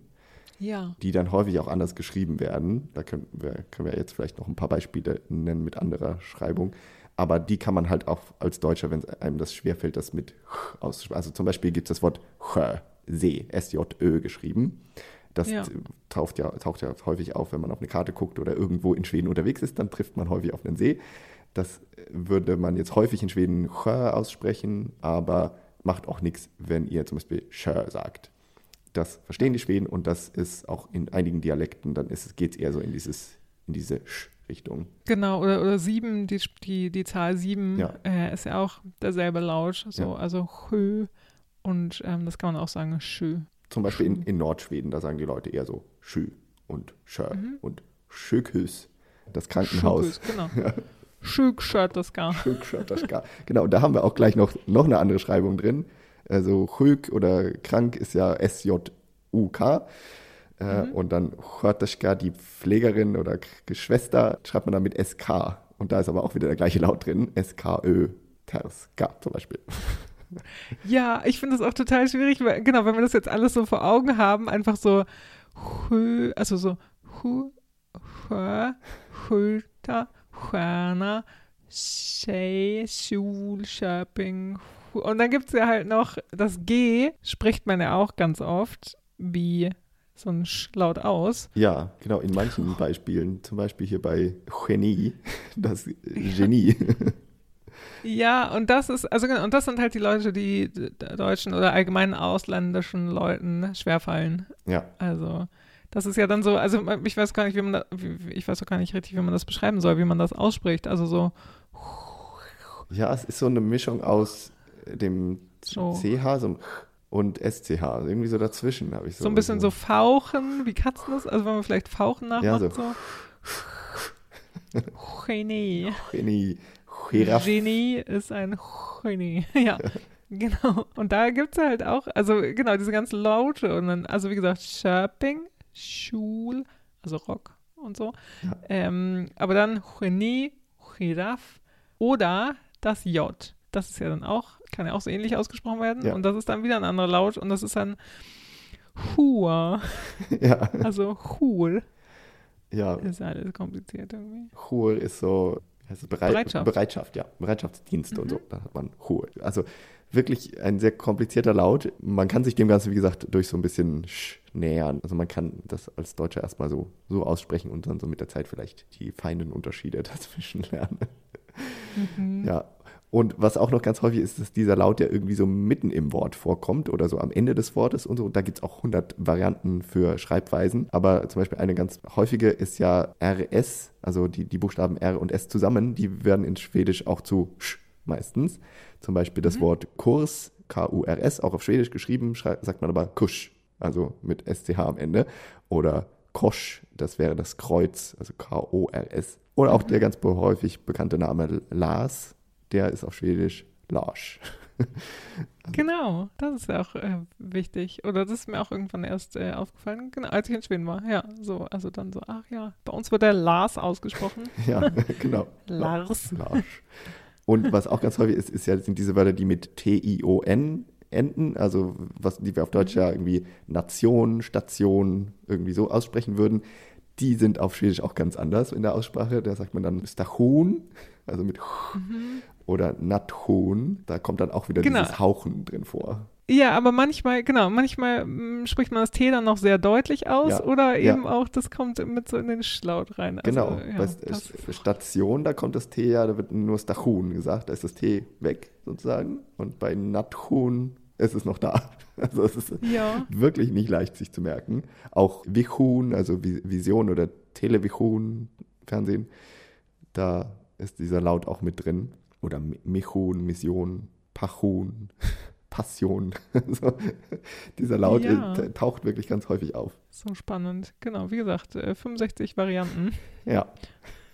Ja. die dann häufig auch anders geschrieben werden. Da können wir, können wir jetzt vielleicht noch ein paar Beispiele nennen mit anderer Schreibung. Aber die kann man halt auch als Deutscher, wenn einem das schwerfällt, das mit auszusprechen. Also zum Beispiel gibt es das Wort Sjö, See, S-J-Ö geschrieben. Das Ja. taucht, ja, taucht ja häufig auf, wenn man auf eine Karte guckt oder irgendwo in Schweden unterwegs ist, dann trifft man häufig auf einen See. Das würde man jetzt häufig in Schweden aussprechen, aber macht auch nichts, wenn ihr zum Beispiel Sjö sagt. Das verstehen die Schweden und das ist auch in einigen Dialekten, dann geht es eher so in, dieses, in diese Sch-Richtung. Genau, oder, oder sieben, die, die, die Zahl sieben Ja. äh, ist ja auch derselbe Laut. So, Ja. also Hö. Und ähm, das kann man auch sagen, Schö. Zum Beispiel in, in Nordschweden, da sagen die Leute eher so Schü und Schö und Sjökhus, das Krankenhaus. Schökes, Genau. Schökschört das gar. Sjöksköterska. Genau, da haben wir auch gleich noch, noch eine andere Schreibung drin. Also Sjuk oder krank ist ja S-J-U-K. Äh, Und dann Sköterska, die Pflegerin oder Geschwister, schreibt man dann mit S-K. Und da ist aber auch wieder der gleiche Laut drin. S-K-Ö, Terska zum Beispiel. Ja, ich finde das auch total schwierig, weil, genau, wenn wir das jetzt alles so vor Augen haben, einfach so also so Und dann gibt es ja halt noch das G, spricht man ja auch ganz oft wie so ein Sch laut aus. Ja, genau, in manchen Beispielen, zum Beispiel hier bei Genie, das Genie. Ja, und das ist, also genau, und das sind halt die Leute, die deutschen oder allgemein ausländischen Leuten schwerfallen. Ja, Also, das ist ja dann so, also ich weiß gar nicht, wie man da, ich weiß auch gar nicht richtig, wie man das beschreiben soll, wie man das ausspricht. Also so, ja, es ist so eine Mischung aus dem So. CH so und SCH, also irgendwie so dazwischen habe ich so. so ein bisschen so fauchen, wie Katzen das, also wenn man vielleicht fauchen nachmacht, Ja, so. so. Genie. Genie, Giraffe. Genie ist ein Genie. Ja, genau. Und da gibt es halt auch, also genau, diese ganzen Laute und dann, also wie gesagt, Schöping, Schul, also Rock und so. Ja. Ähm, aber dann Genie, Giraffe oder das J. Das ist ja dann auch, kann ja auch so ähnlich ausgesprochen werden. Ja. Und das ist dann wieder ein anderer Laut und das ist dann Hua. Ja, Also Hul. ja. Ist alles kompliziert irgendwie. Hur ist so heißt es, Bereit Bereitschaft. Bereitschaft, ja. Bereitschaftsdienst und Mhm. so. Da hat man Hur. Also wirklich ein sehr komplizierter Laut. Man kann sich dem Ganzen, wie gesagt, durch so ein bisschen Sch nähern. Also man kann das als Deutscher erstmal so, so aussprechen und dann so mit der Zeit vielleicht die feinen Unterschiede dazwischen lernen. Mhm. Ja. Und was auch noch ganz häufig ist, dass dieser Laut ja irgendwie so mitten im Wort vorkommt oder so am Ende des Wortes und so. Und da gibt es auch 100 Varianten für Schreibweisen. Aber zum Beispiel eine ganz häufige ist ja RS, also die, die Buchstaben R und S zusammen, die werden in Schwedisch auch zu Sch meistens. Zum Beispiel das Wort Kurs, K-U-R-S, auch auf Schwedisch geschrieben, sagt man aber Kusch, also mit SCH am Ende. Oder Kosch, das wäre das Kreuz, also K-O-R-S. Oder auch der ganz häufig bekannte Name Lars, der ist auf Schwedisch Lars. Genau, das ist ja auch äh, wichtig. Oder das ist mir auch irgendwann erst äh, aufgefallen, genau, als ich in Schweden war. Ja, so, also dann so, ach ja, bei uns wird der Lars ausgesprochen. ja, genau. Lars. Lars. Und was auch ganz häufig ist, ist ja, sind diese Wörter, die mit T-I-O-N enden, also was, die wir auf Deutsch ja irgendwie Nation, Station irgendwie so aussprechen würden, die sind auf Schwedisch auch ganz anders in der Aussprache. Da sagt man dann Stachon, also mit oder Nation, da kommt dann auch wieder Genau. dieses Hauchen drin vor. Ja, aber manchmal, genau, manchmal mm, spricht man das T dann noch sehr deutlich aus Ja, oder ja. eben auch, das kommt mit so in den Schlaut rein. Also, Genau, ja, bei St- Station, da kommt das T ja, da wird nur Stachun gesagt, da ist das T weg sozusagen. Und bei Natchun ist es noch da. Also es ist ja, wirklich nicht leicht sich zu merken. Auch Vichun, also Vi- Vision oder Televichun, Fernsehen, da ist dieser Laut auch mit drin. Oder Michun, Mission, Pachun, Passion. so, dieser Laut Ja. äh, taucht wirklich ganz häufig auf. so spannend. Genau, wie gesagt, äh, 65 Varianten. Ja.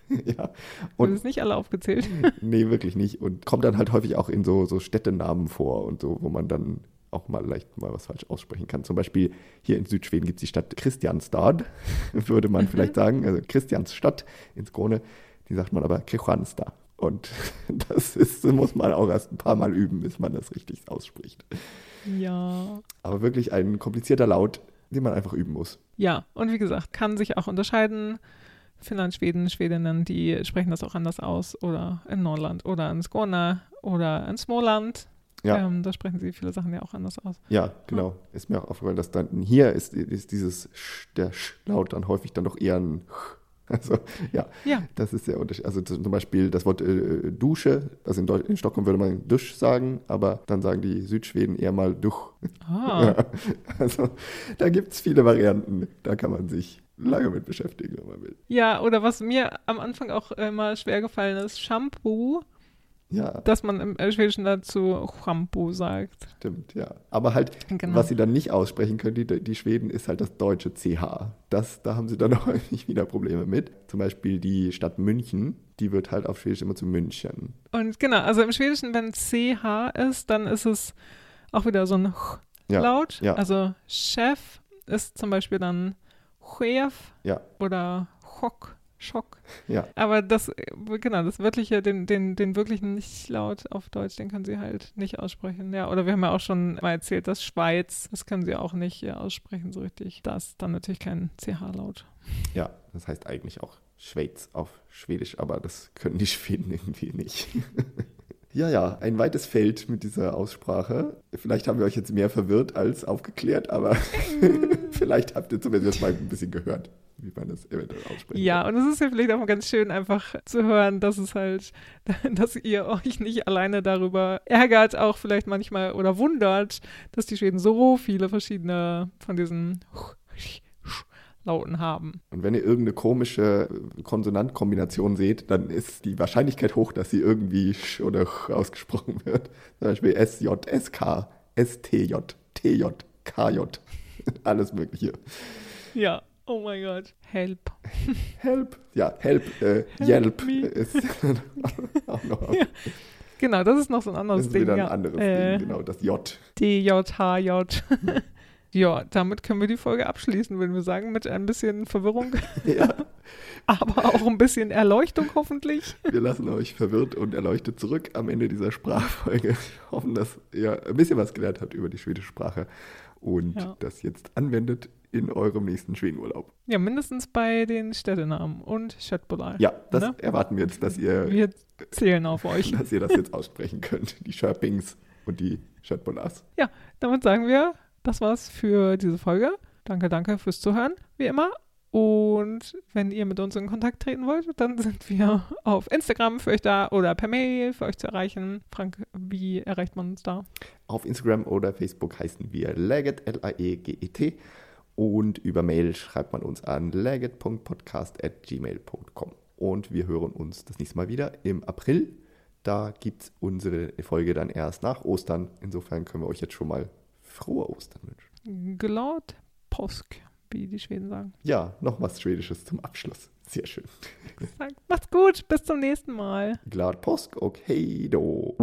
ja. Und Und ist nicht alle aufgezählt. Nee, wirklich nicht. Und kommt dann halt häufig auch in so, so Städtenamen vor und so, wo man dann auch mal leicht mal was falsch aussprechen kann. Zum Beispiel hier in Südschweden gibt es die Stadt Christianstad, würde man vielleicht sagen. Also Christiansstadt in Skåne, die sagt man aber Kristianstad. Und das ist, muss man auch erst ein paar Mal üben, bis man das richtig ausspricht. Ja. Aber wirklich ein komplizierter Laut, den man einfach üben muss. Ja, und wie gesagt, kann sich auch unterscheiden. Finnland, Schweden, Schwedinnen, die sprechen das auch anders aus. Oder in Norrland oder in Skåne oder in Småland. Ja. Ähm, da sprechen sie viele Sachen ja auch anders aus. Ja, genau. Ist mir auch aufgefallen, dass dann hier ist, ist dieses Sch, der Sch-Laut dann häufig dann doch eher ein Ch. Also, ja, Ja, das ist sehr unterschiedlich. Also zum Beispiel das Wort äh, Dusche, also in, in Stockholm würde man Dusch sagen, aber dann sagen die Südschweden eher mal Duch. ah, Ja. Also da gibt es viele Varianten. Da kann man sich lange mit beschäftigen, wenn man will. ja, oder was mir am Anfang auch immer schwer gefallen ist, Shampoo, Ja, dass man im Schwedischen dazu Shampoo sagt. stimmt, ja. Aber halt, Genau. was sie dann nicht aussprechen können, die, die Schweden, ist halt das deutsche CH. Das, da haben sie dann häufig wieder Probleme mit. Zum Beispiel die Stadt München, die wird halt auf Schwedisch immer zu München. Und genau, also im Schwedischen, wenn CH ist, dann ist es auch wieder so ein Ch Ja, Laut. ja. Also Chef ist zum Beispiel dann Chef Ja, oder Schock, Schock. ja. Aber das, äh, genau, das wirkliche, den, den, den wirklichen Nicht-Laut auf Deutsch, den können sie halt nicht aussprechen. Ja, oder wir haben ja auch schon mal erzählt, dass Schweiz, das können sie auch nicht äh, aussprechen so richtig. Das ist dann natürlich kein CH-Laut. Ja, das heißt eigentlich auch Schweiz auf Schwedisch, aber das können die Schweden irgendwie nicht. ja, ja, ein weites Feld mit dieser Aussprache. Vielleicht haben wir euch jetzt mehr verwirrt als aufgeklärt, aber vielleicht habt ihr zumindest mal ein bisschen gehört, wie man das eventuell ausspricht. Ja, und es ist ja vielleicht auch mal ganz schön, einfach zu hören, dass es halt, dass ihr euch nicht alleine darüber ärgert, auch vielleicht manchmal oder wundert, dass die Schweden so viele verschiedene von diesen Lauten haben. Und wenn ihr irgendeine komische Konsonantkombination seht, dann ist die Wahrscheinlichkeit hoch, dass sie irgendwie sch oder ch ausgesprochen wird. Zum Beispiel SJ, SK, STJ, TJ, KJ, alles Mögliche. Ja, oh mein Gott. Help. Help, ja, Help, äh, Help Yelp me. ist auch noch Ja, Genau, das ist noch so ein das anderes ist Ding. wieder ein ja. anderes Äh, Ding, genau, das J. DJ, HJ. Ja, damit können wir die Folge abschließen, würden wir sagen, mit ein bisschen Verwirrung, Ja, aber auch ein bisschen Erleuchtung hoffentlich. wir lassen euch verwirrt und erleuchtet zurück am Ende dieser Sprachfolge. Wir hoffen, dass ihr ein bisschen was gelernt habt über die schwedische Sprache und Ja. das jetzt anwendet in eurem nächsten Schwedenurlaub. Ja, mindestens bei den Städtenamen und Schöttbulai. Ja, das Ne? erwarten wir jetzt, dass ihr, Wir zählen auf euch. dass ihr das jetzt aussprechen könnt. Die Schörpings und die Schöttbolas. Damit sagen wir, das war's für diese Folge. Danke, danke fürs Zuhören, wie immer. Und wenn ihr mit uns in Kontakt treten wollt, dann sind wir auf Instagram für euch da oder per Mail für euch zu erreichen. Frank, wie erreicht man uns da? Auf Instagram oder Facebook heißen wir Laget, L-A-E-G-E-T. Und über Mail schreibt man uns an laget.podcast.gmail.com. Und wir hören uns das nächste Mal wieder im April. Da gibt es unsere Folge dann erst nach Ostern. Insofern können wir euch jetzt schon mal frohe Ostern wünschen. Glad Påsk, wie die Schweden sagen. Ja, noch was Schwedisches zum Abschluss. Sehr schön. Macht's gut, bis zum nächsten Mal. Glad Påsk hej då!